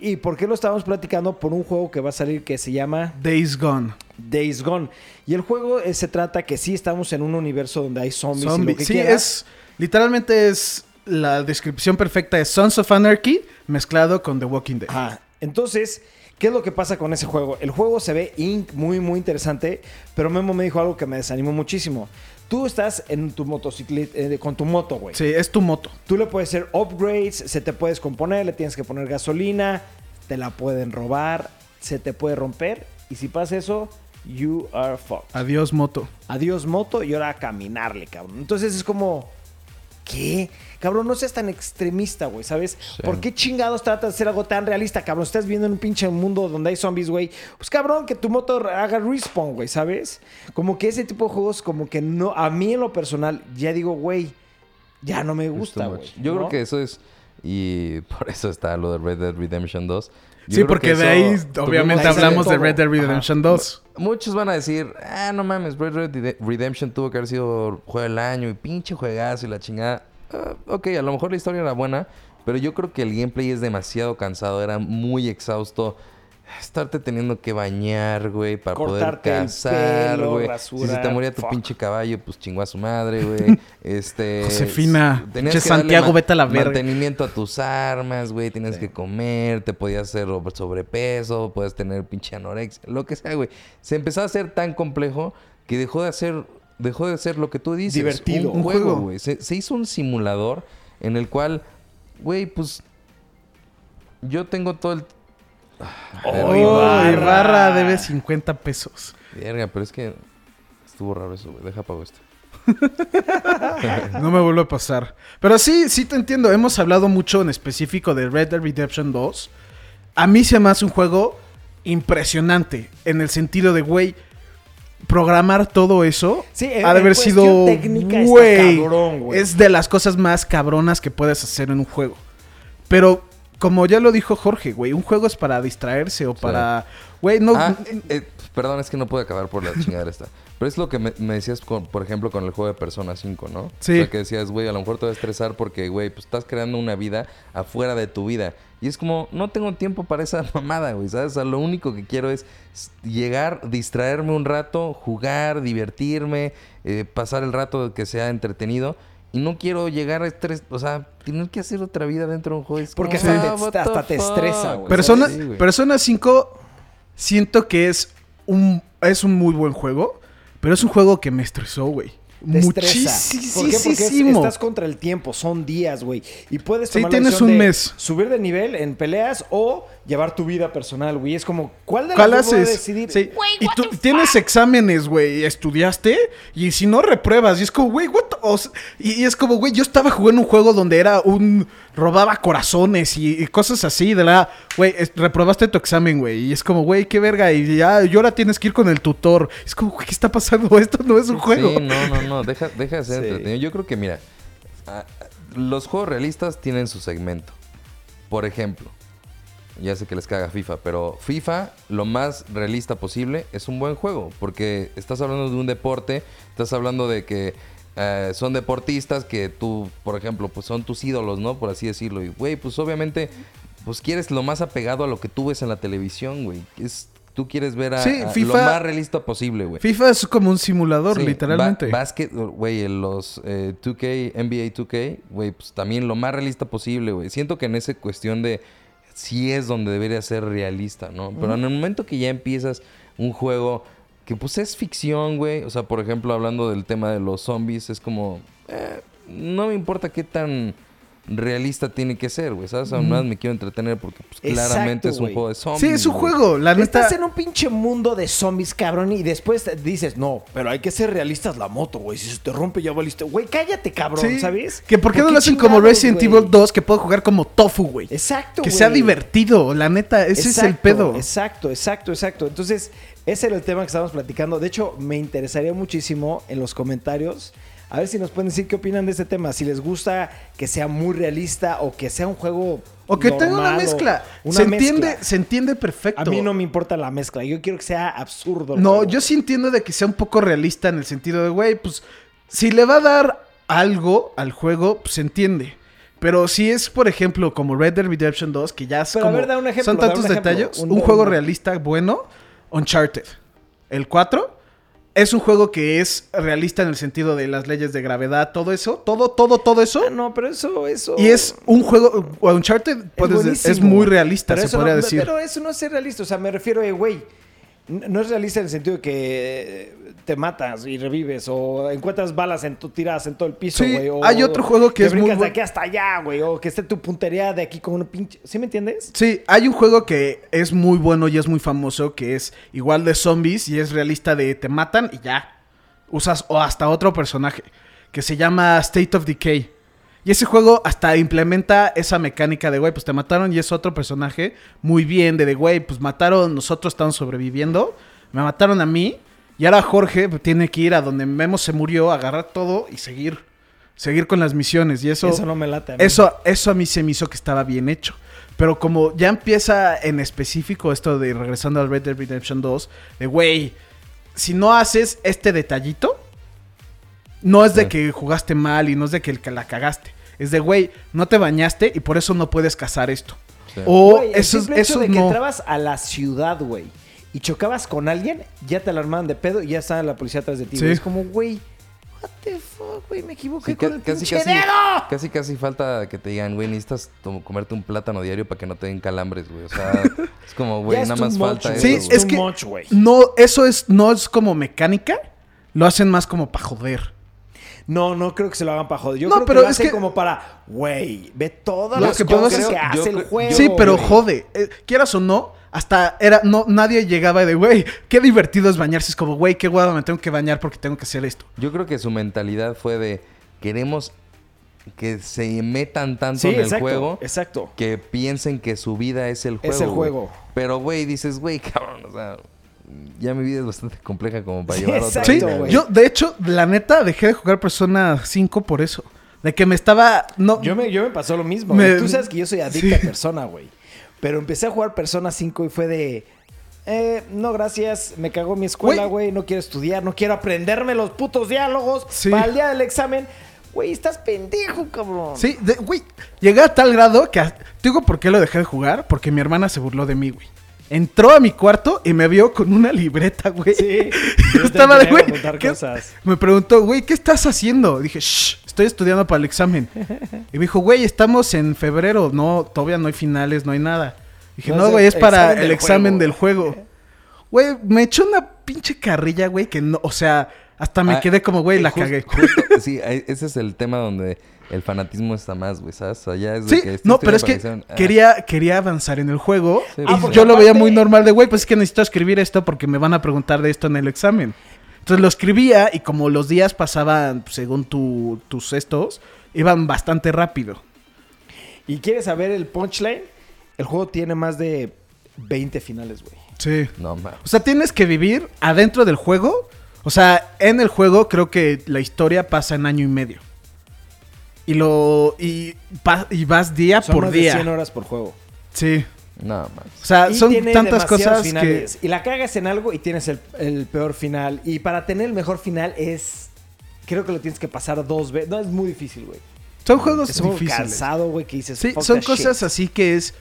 Y, y por qué lo estábamos platicando? Por un juego que va a salir que se llama Days Gone. Days Gone. Y el juego eh, se trata que sí estamos en un universo donde hay zombies y lo que Sí, quieras. es... Literalmente es... La descripción perfecta de Sons of Anarchy mezclado con The Walking Dead. Ajá. Entonces, ¿qué es lo que pasa con ese juego? El juego se ve muy, muy interesante, pero Memo me dijo algo que me desanimó muchísimo. Tú estás en tu motocicleta, eh, con tu moto, güey. Sí, es tu moto. Tú le puedes hacer upgrades, se te puedes componer, le tienes que poner gasolina, te la pueden robar, se te puede romper. Y si pasa eso, you are fucked. Adiós, moto. Adiós moto y ahora a caminarle, cabrón. Entonces es como, ¿qué? Cabrón, no seas tan extremista, güey, ¿sabes? ¿Por qué chingados tratas de hacer algo tan realista, cabrón? Estás viendo en un pinche mundo donde hay zombies, güey. Pues cabrón, que tu moto haga respawn, güey, ¿sabes? Como que ese tipo de juegos, como que no, a mí en lo personal, ya digo, güey, ya no me gusta, güey. Yo ¿no? creo que eso es. Y (laughs) por eso está lo de Red Dead Redemption 2. Yo Sí, porque que de ahí obviamente hablamos de. Red Dead Redemption 2. Muchos van a decir, ah, no mames, Red Dead Redemption tuvo que haber sido juego del año y pinche juegazo y la chingada. Ah, ok, a lo mejor la historia era buena, pero yo creo que el gameplay es demasiado cansado, era muy exhausto. Estarte teniendo que bañar, güey, para Cortarte poder cazar, güey. Si se te moría tu fuck. pinche caballo, pues chingó a su madre, güey. (laughs) Este. Josefina, tenías pinche que Santiago, vete a la verga. Mantenimiento a tus armas, güey. Tienes que comer, te podías hacer sobre- sobrepeso, puedes tener pinche anorexia, lo que sea, güey. Se empezó a hacer tan complejo que dejó de hacer, dejó de ser lo que tú dices. Divertido. Un, Un juego, juego. güey. Se, se hizo un simulador en el cual, güey, pues. Yo tengo todo el. Oh, Ibarra. Ibarra debe 50 pesos. Verga, pero es que. Estuvo raro eso, güey. Deja pago esto. (laughs) No me vuelve a pasar. Pero sí, sí te entiendo. Hemos hablado mucho en específico de Red Dead Redemption 2. A mí se me hace un juego impresionante. En el sentido de, güey, programar todo eso Sí, en- ha de haber sido. güey, cabrón, güey. es de las cosas más cabronas que puedes hacer en un juego. Pero, como ya lo dijo Jorge, güey, un juego es para distraerse o para. Güey, no. Ah, eh, eh, perdón, es que no pude acabar por la chingadera esta. Pero es lo que me, me decías, con, por ejemplo, con el juego de Persona 5, ¿no? Sí. O sea, que decías, güey, a lo mejor te va a estresar porque, güey, pues estás creando una vida afuera de tu vida. Y es como, no tengo tiempo para esa (laughs) mamada, güey, ¿sabes? O sea, lo único que quiero es llegar, distraerme un rato, jugar, divertirme, eh, pasar el rato que sea entretenido. Y no quiero llegar a estrés, o sea, tener que hacer otra vida dentro de un juego. Es Porque como, hasta te- ah, what hasta te estresa, güey. Persona, Sí, güey. Persona 5 siento que es un, es un muy buen juego, pero es un juego que me estresó, güey. Te estresa. ¿Por qué? Porque es- Muchísimo. estás contra el tiempo, son días, güey. Y puedes tomar tienes un de mes. subir de nivel en peleas o llevar tu vida personal, güey. Es como, ¿cuál de las ¿Cuál dos voy a haces? decidir? Sí. Y tú tienes exámenes, güey, estudiaste y si no repruebas, y es como, güey, what the- o sea, y, y es como, güey, yo estaba jugando un juego donde era un robaba corazones y, y cosas así, de la, güey, reprobaste tu examen, güey, y es como, güey, qué verga, y ya, y ahora tienes que ir con el tutor. Es como, güey, ¿qué está pasando? (laughs) Esto no es un juego. Sí, no, no, no, deja, deja de ser Sí. entretenido. Yo creo que, mira, los juegos realistas tienen su segmento. Por ejemplo, ya sé que les caga FIFA, pero FIFA, lo más realista posible, es un buen juego. Porque estás hablando de un deporte, estás hablando de que eh, son deportistas que tú, por ejemplo, pues son tus ídolos, ¿no? Por así decirlo. Y, güey, pues obviamente, pues quieres lo más apegado a lo que tú ves en la televisión, güey. Es, tú quieres ver a, Sí, a FIFA- lo más realista posible, güey. FIFA es como un simulador, Sí, literalmente. ba- básquet, güey, los eh, 2K, NBA 2K, güey, pues también lo más realista posible, güey. Siento que en esa cuestión de sí es donde debería ser realista, ¿no? Pero en el momento que ya empiezas un juego que pues es ficción, güey, o sea, por ejemplo, hablando del tema de los zombies, es como, eh, no me importa qué tan realista tiene que ser, güey, ¿sabes? Además me quiero entretener porque pues Exacto, claramente es un güey. juego de zombies. sí, es un güey. juego, la neta. Estás en un pinche mundo de zombies, cabrón, y después dices, no, pero hay que ser realistas la moto, güey. Si se te rompe, ya valiste. Güey, cállate, cabrón, Sí. ¿sabes? Que por qué no lo hacen como Resident güey? Evil 2 que puedo jugar como Tofu, güey. Exacto, Que güey. sea divertido, la neta, ese es el pedo. Exacto, exacto, exacto. Entonces, ese era el tema que estábamos platicando. De hecho, me interesaría muchísimo en los comentarios. A ver si nos pueden decir qué opinan de este tema. Si les gusta que sea muy realista o que sea un juego. O que tenga una mezcla. una se mezcla. entiende, se entiende perfecto. A mí no me importa la mezcla. Yo quiero que sea absurdo. No, juego. yo sí entiendo de que sea un poco realista en el sentido de, güey, pues si le va a dar algo al juego, pues se entiende. Pero si es, por ejemplo, como Red Dead Redemption 2, que ya es como- ver, da un ejemplo, son un tantos detalles, Un- un, juego realista bueno, Uncharted. El 4 es un juego que es realista en el sentido de las leyes de gravedad, todo eso, todo, todo, todo eso. Ah, no, pero eso, eso. Y es un juego, Uncharted puedes- es, buenísimo. muy realista, Pero se eso podría no- decir. Pero eso no es ser realista. O sea, me refiero a, güey, no es realista en el sentido de que te matas y revives o encuentras balas en tu tiradas en todo el piso, Sí, güey. o- hay otro juego que es muy de aquí hasta allá, güey. O que esté tu puntería de aquí con un pinche... ¿Sí me entiendes? Sí, hay un juego que es muy bueno y es muy famoso, que es igual de zombies y es realista de te matan y ya. Usas o hasta otro personaje, que se llama State of Decay. Y ese juego hasta implementa esa mecánica de, güey, pues te mataron y es otro personaje muy bien, de, de, güey, pues mataron, nosotros estamos sobreviviendo, me mataron a mí y ahora Jorge pues, tiene que ir a donde Memo se murió, agarrar todo y seguir, seguir con las misiones. Y eso, Eso no me late. a mí. eso, eso a mí se me hizo que estaba bien hecho. Pero como ya empieza en específico esto de regresando al Red Dead Redemption 2, de güey, si no haces este detallito, no es de que jugaste mal y no es de que la cagaste. Es de güey, no te bañaste y por eso no puedes cazar esto. Sí. O Güey, el eso, simple hecho eso de que entrabas a la ciudad, güey, y chocabas con alguien, ya te alarmaban de pedo y ya estaba la policía atrás de ti. Sí. Es como, güey, what the fuck, güey, me equivoqué Sí, con ca- el casi, pinche casi, dedo. casi, casi falta que te digan, güey, necesitas comerte un plátano diario para que no te den calambres, güey. O sea, (laughs) es como, güey, nada más much, falta güey. eso. Sí, es que much, güey. no, eso es, no es como mecánica, lo hacen más como para joder. No, no creo que se lo hagan para joder. Yo No, creo pero que lo es hacen que- como para, güey, ve todas Lo las que cosas es que hace yo el creo- juego. Sí, pero jode. Eh, quieras o no, hasta era, no, nadie llegaba de, güey, qué divertido es bañarse. Es como, güey, qué guado, me tengo que bañar porque tengo que hacer esto. Yo creo que su mentalidad fue de, queremos que se metan tanto Sí, en el exacto, juego exacto. que piensen que su vida es el juego. Es el juego. Pero, güey, dices, güey, (laughs) cabrón, o sea, ya mi vida es bastante compleja como para Sí, llevar otra Sí, vida, yo, de hecho, la neta, dejé de jugar Persona 5 por eso. De que me estaba. No, Yo me, yo me pasó lo mismo. Me- güey. Tú sabes que yo soy adicta Sí. a Persona, güey. Pero empecé a jugar Persona 5 y fue de... Eh, no, gracias. Me cagó mi escuela, Güey. No quiero estudiar. No quiero aprenderme los putos diálogos Sí. para el día del examen. Güey, estás pendejo, cabrón. Sí, de- güey, llegué a tal grado que. Te digo por qué lo dejé de jugar. Porque mi hermana se burló de mí, güey. Entró a mi cuarto y me vio con una libreta, güey. Sí. (laughs) Yo estaba de, güey. tenía que apuntar ¿qué- cosas. Me preguntó, güey, ¿qué estás haciendo? Dije, shh, estoy estudiando para el examen. (laughs) Y me dijo, güey, estamos en febrero. No, todavía no hay finales, no hay nada. Dije, No, güey, es para el examen juego". del juego. (laughs) Güey, me echó una pinche carrilla, güey, que no, o sea, hasta me Ah, quedé como, güey, la Justo- cagué. justo- (laughs) sí, ese es el tema donde el fanatismo está más, güey, ¿sabes? O sea, ya es de Sí, que no, pero es que. Ah, quería, quería avanzar en el juego. Sí, y pues, yo lo veía muy normal de, güey, pues es que necesito escribir esto porque me van a preguntar de esto en el examen. Entonces lo escribía y como los días pasaban según tu- tus estos, iban bastante rápido. ¿Y quieres saber el punchline? El juego tiene más de 20 finales, güey. Sí. No, mames. O sea, tienes que vivir adentro del juego. O sea, en el juego creo que la historia pasa en año y medio. Y lo. Y, pa- y vas día Son por más día. de 100 horas por juego. Sí. Nada más. O sea, Y son tantas cosas finales. que... Y la cagas en algo y tienes el, el peor final. Y para tener el mejor final es... Creo que lo tienes que pasar dos veces. No, es muy difícil, güey. Son juegos Es muy difíciles. cansado, güey, que dices... Sí, "Fuck son cosas shit". así que es...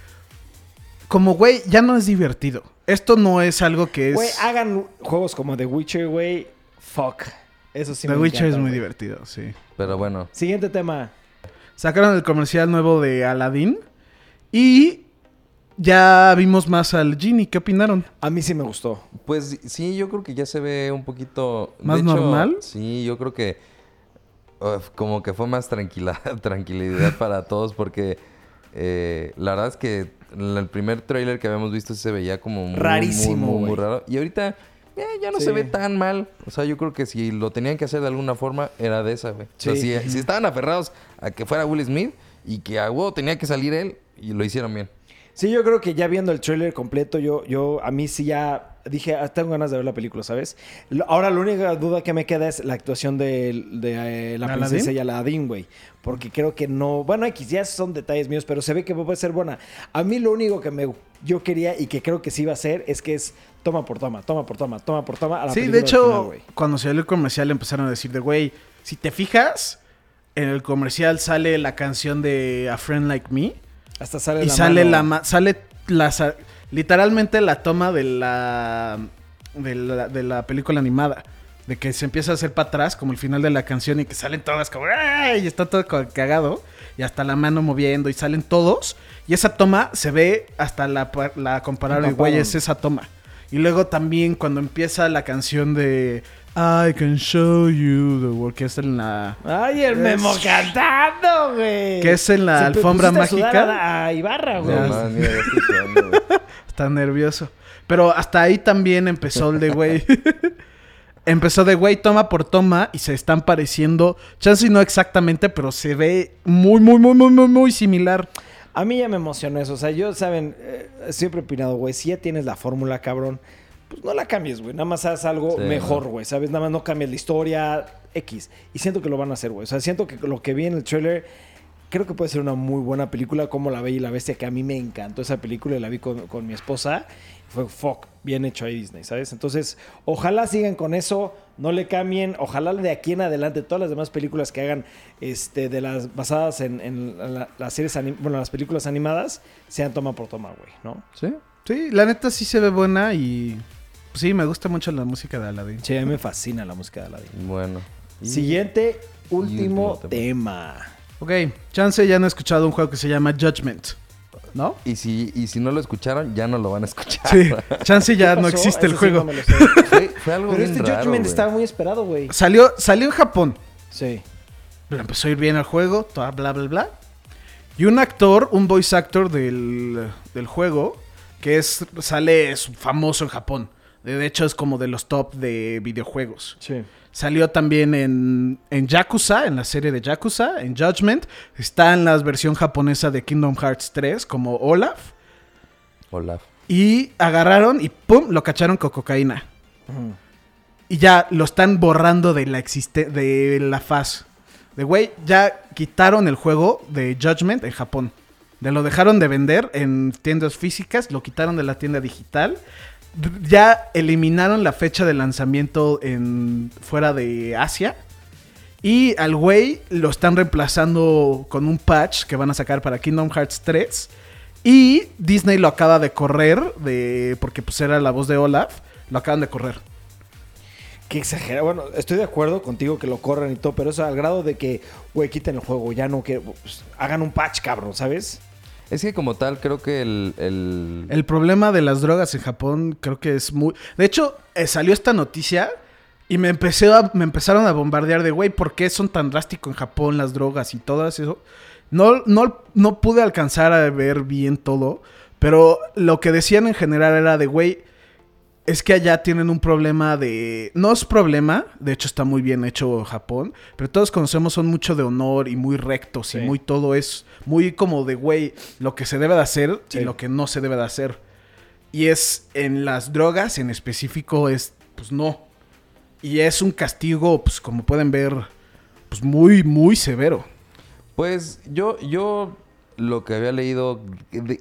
Como, güey, ya no es divertido. Esto no es algo que es... Güey, hagan juegos como The Witcher, güey. Fuck. Eso sí The me Witcher es muy güey. divertido, sí. Pero bueno. Siguiente tema. Sacaron el comercial nuevo de Aladdin y ya vimos más al Genie. ¿Qué opinaron? A mí sí me gustó. Pues sí, yo creo que ya se ve un poquito... de ¿Más normal? Sí, yo creo que uf, como que fue más tranquila, (laughs) tranquilidad para todos porque eh, la verdad es que el primer tráiler que habíamos visto se veía como muy, Rarísimo, muy, muy, muy güey. raro. Y ahorita eh, ya no Sí. se ve tan mal. O sea, yo creo que si lo tenían que hacer de alguna forma era de esa, güey. O sea, si, si estaban aferrados a que fuera Will Smith y que a huevo tenía que salir él y lo hicieron bien. Sí, yo creo que ya viendo el trailer completo, yo, yo a mí sí ya dije, "Ah, tengo ganas de ver la película, ¿sabes? Ahora la única duda que me queda es la actuación de, de, eh, la princesa y Aladdin, güey. Porque creo que no, bueno, X ya son detalles míos, pero se ve que puede ser buena. A mí lo único que me, yo quería y que creo que sí va a ser es que es toma por toma, toma por toma, toma por toma. A la Sí, de hecho, final, cuando salió el comercial empezaron a decir de, güey, si te fijas, en el comercial sale la canción de A Friend Like Me hasta sale y la sale mano. la sale la sa- literalmente la toma de la, de la de la película animada. De que se empieza a hacer para atrás, como el final de la canción, y que salen todas como ¡ay! Y está todo cagado. Y hasta la mano moviendo, y salen todos. Y esa toma se ve hasta la, la compararon, y güey, Empaparon. es esa toma. Y luego también cuando empieza la canción de I can show you the world, que es en la. Ay, el Memo cantando, güey. Que es en la Se- alfombra mágica. A, a Ibarra, güey. No, Ya. man, mira, ya estoy sudando, güey. Está nervioso. Pero hasta ahí también empezó el de güey. (laughs) empezó de güey toma por toma y se están pareciendo. Chance no exactamente, pero se ve muy, muy, muy, muy, muy, muy similar. A mí ya me emocionó eso. O sea, yo, saben, eh, siempre he opinado, güey, si ya tienes la fórmula, cabrón, pues no la cambies, güey. Nada más haz algo Sí, mejor, no. güey. ¿Sabes? Nada más no cambies la historia X. Y siento que lo van a hacer, güey. O sea, siento que lo que vi en el trailer, creo que puede ser una muy buena película, como La Bella y la Bestia, que a mí me encantó esa película y la vi con, con mi esposa. Fue fuck, bien hecho ahí Disney, ¿sabes? Entonces, ojalá sigan con eso, no le cambien. Ojalá de aquí en adelante todas las demás películas que hagan este, de las basadas en, en la- las series, anim- bueno, las películas animadas, sean toma por toma, güey, ¿no? ¿Sí? Sí, la neta sí se ve buena y. pues sí, me gusta mucho la música de Aladdin. Sí, a mí me fascina la música de Aladdin. Bueno. Y- Siguiente, último, último tema. Ok, Chance ya no he escuchado un juego que se llama Judgment. ¿No? Y si, y si no lo escucharon, ya no lo van a escuchar. Sí, (laughs) Chance ya ¿Qué no existe el Ese sí juego. no me lo sé. (laughs) Fue, fue algo Pero bien este raro, Judgment güey. estaba muy esperado, güey. Salió, salió en Japón. Sí. Pero empezó a ir bien el juego, toda bla, bla, bla. Y un actor, un voice actor del, del juego, que es sale es famoso en Japón. De hecho, es como de los top de videojuegos. Sí. Salió también en, en Yakuza, en la serie de Yakuza, en Judgment. Está en la versión japonesa de Kingdom Hearts 3 como Olaf. Olaf. Y agarraron y ¡pum! lo cacharon con cocaína. Y ya lo están borrando de la existe de la faz. De güey, ya quitaron el juego de Judgment en Japón. De lo dejaron de vender en tiendas físicas, lo quitaron de la tienda digital. Ya eliminaron la fecha de lanzamiento en fuera de Asia. Y al güey lo están reemplazando con un patch que van a sacar para Kingdom Hearts 3. Y Disney lo acaba de correr de porque pues era la voz de Olaf, lo acaban de correr. Qué exagerado. Bueno, estoy de acuerdo contigo que lo corran y todo, pero eso al grado de que, güey, quiten el juego, ya no que pues, hagan un patch, cabrón, ¿sabes? Es que como tal, creo que el... el- problema de las drogas en Japón creo que es muy... De hecho, eh, salió esta noticia y me, empecé me empezaron a bombardear de, güey, ¿por qué son tan drásticos en Japón las drogas y todo eso? No, no, no pude alcanzar a ver bien todo, pero lo que decían en general era de, güey, es que allá tienen un problema de... No es problema, de hecho está muy bien hecho Japón, pero todos conocemos son mucho de honor y muy rectos y muy todo es muy como de, güey, lo que se debe de hacer Sí. y lo que no se debe de hacer. Y es en las drogas en específico es, pues no. Y es un castigo, pues como pueden ver, pues muy, muy severo. Pues yo, yo lo que había leído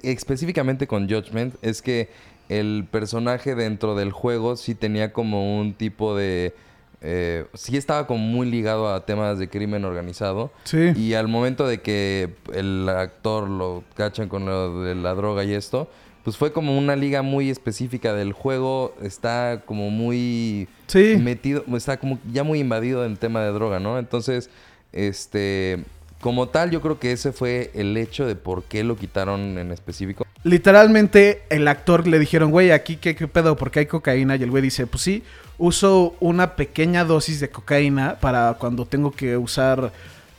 específicamente con Judgment es que el personaje dentro del juego sí tenía como un tipo de... eh, sí estaba como muy ligado a temas de crimen organizado. Sí. Y al momento de que el actor lo cachan con lo de la droga y esto, pues fue como una liga muy específica del juego. Está como muy Sí. metido, está como ya muy invadido en el tema de droga, ¿no? Entonces, este, como tal, yo creo que ese fue el hecho de por qué lo quitaron en específico. Literalmente el actor le dijeron, güey, aquí qué, qué pedo, porque hay cocaína. Y el güey dice, pues sí, uso una pequeña dosis de cocaína para cuando tengo que usar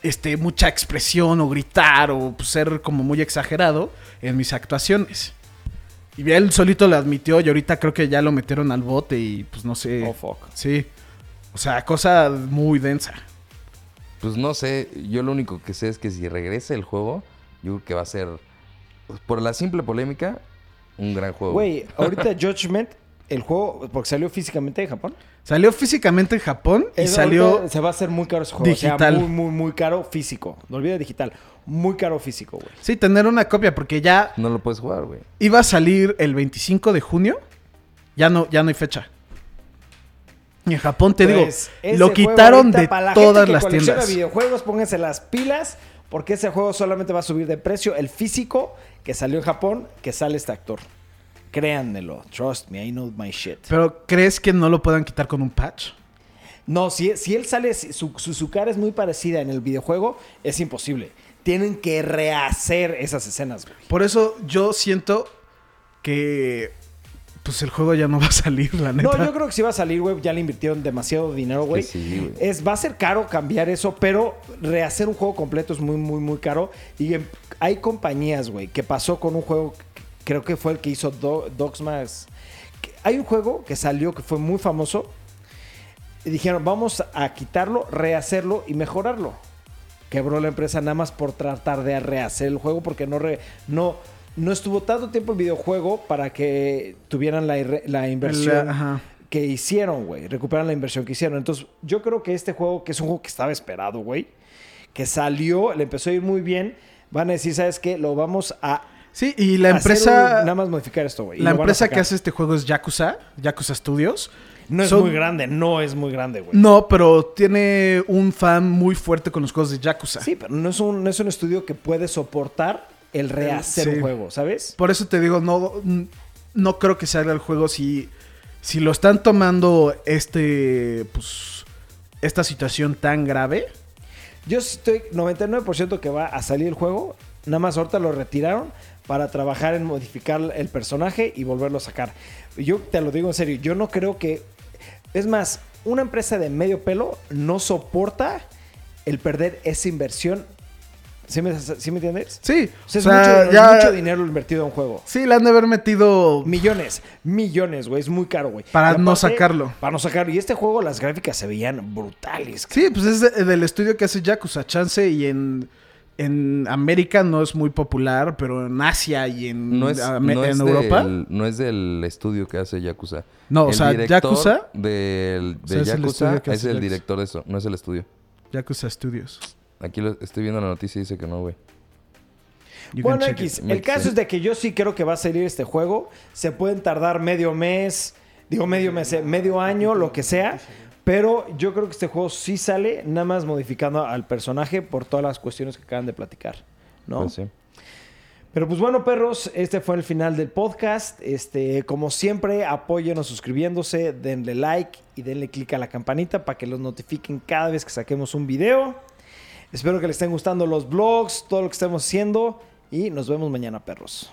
este, mucha expresión o gritar o pues, ser como muy exagerado en mis actuaciones. Y él solito lo admitió y ahorita creo que ya lo metieron al bote y pues no sé. Oh, fuck. Sí. O sea, cosa muy densa. Pues no sé, yo lo único que sé es que si regresa el juego, yo creo que va a ser, pues, por la simple polémica, un gran juego. Güey, (laughs) ahorita Judgment, el juego, porque salió físicamente de Japón. Salió físicamente en Japón y Es- salió... Se va a hacer muy caro ese juego. O digital. sea, muy, muy, muy caro físico. No olvides digital. Muy caro físico, güey. Sí, tener una copia porque ya No lo puedes jugar, güey. iba a salir el 25 de junio. Ya no, ya no hay fecha. En Japón, te Pues, digo, ese lo quitaron de para la gente todas que las tiendas. videojuegos, pónganse las pilas, porque ese juego solamente va a subir de precio. El físico que salió en Japón, que sale este actor. Créanmelo. Trust me, I know my shit. Pero ¿crees que no lo puedan quitar con un patch? No, si, si él sale, su, su, su cara es muy parecida en el videojuego, es imposible. Tienen que rehacer esas escenas, güey. Por eso yo siento que pues el juego ya no va a salir, la neta. No, yo creo que si va a salir, güey. Ya le invirtieron demasiado dinero, güey. que sí, güey. es, va a ser caro cambiar eso, pero rehacer un juego completo es muy, muy, muy caro. Y hay compañías, güey, que pasó con un juego, creo que fue el que hizo Do- Dogsmas. Hay un juego que salió que fue muy famoso. Y dijeron, vamos a quitarlo, rehacerlo y mejorarlo. Quebró la empresa nada más por tratar de rehacer el juego porque no, re- no, no estuvo tanto tiempo el videojuego para que tuvieran la, la inversión La- ajá. que hicieron, güey. Recuperan la inversión que hicieron. Entonces, yo creo que este juego, que es un juego que estaba esperado, güey, que salió, le empezó a ir muy bien, van a decir, ¿sabes qué? Lo vamos a... Sí, y la empresa un- nada más modificar esto, güey. la empresa que hace este juego es Yakuza, Yakuza Studios. No es muy grande, no es muy grande, güey. No, pero tiene un fan muy fuerte con los juegos de Yakuza. Sí, pero no es, un, no es un estudio que puede soportar el rehacer Sí. un juego, ¿sabes? Por eso te digo, no, no creo que salga el juego si, si lo están tomando este, pues, esta situación tan grave. Yo estoy 99% que va a salir el juego. Nada más ahorita lo retiraron para trabajar en modificar el personaje y volverlo a sacar. Yo te lo digo en serio, yo no creo que... Es más, una empresa de medio pelo no soporta el perder esa inversión. ¿Sí me, sí me entiendes? Sí, O sea, es o sea, mucho, ya- mucho dinero invertido en un juego. Sí, le han de haber metido... Millones, millones, güey. Es muy caro, güey. Para no sacarlo. Para no sacarlo. Y este juego, las gráficas se veían brutales. Sí, pues es de- del estudio que hace Yakuza Chance y en, en América no es muy popular, pero en Asia y en, No es, no en es Europa. del, no es del estudio que hace Yakuza. No, o El sea, Yakuza- Del, O de es el Yakuza estudio que es el director de eso, no es el estudio. Yakuza Studios. Aquí lo, estoy viendo la noticia y dice que no, güey. You Bueno, X, it. el caso sense. es de que yo sí creo que va a salir este juego. Se pueden tardar medio mes, digo medio mes, eh, medio año, lo que sea. Pero yo creo que este juego sí sale, nada más modificando al personaje por todas las cuestiones que acaban de platicar. ¿no? Pues sí. Pero pues bueno, perros, este fue el final del podcast. Este, como siempre, apóyenos suscribiéndose, denle like y denle click a la campanita para que los notifiquen cada vez que saquemos un video. Espero que les estén gustando los vlogs, todo lo que estemos haciendo y nos vemos mañana, perros.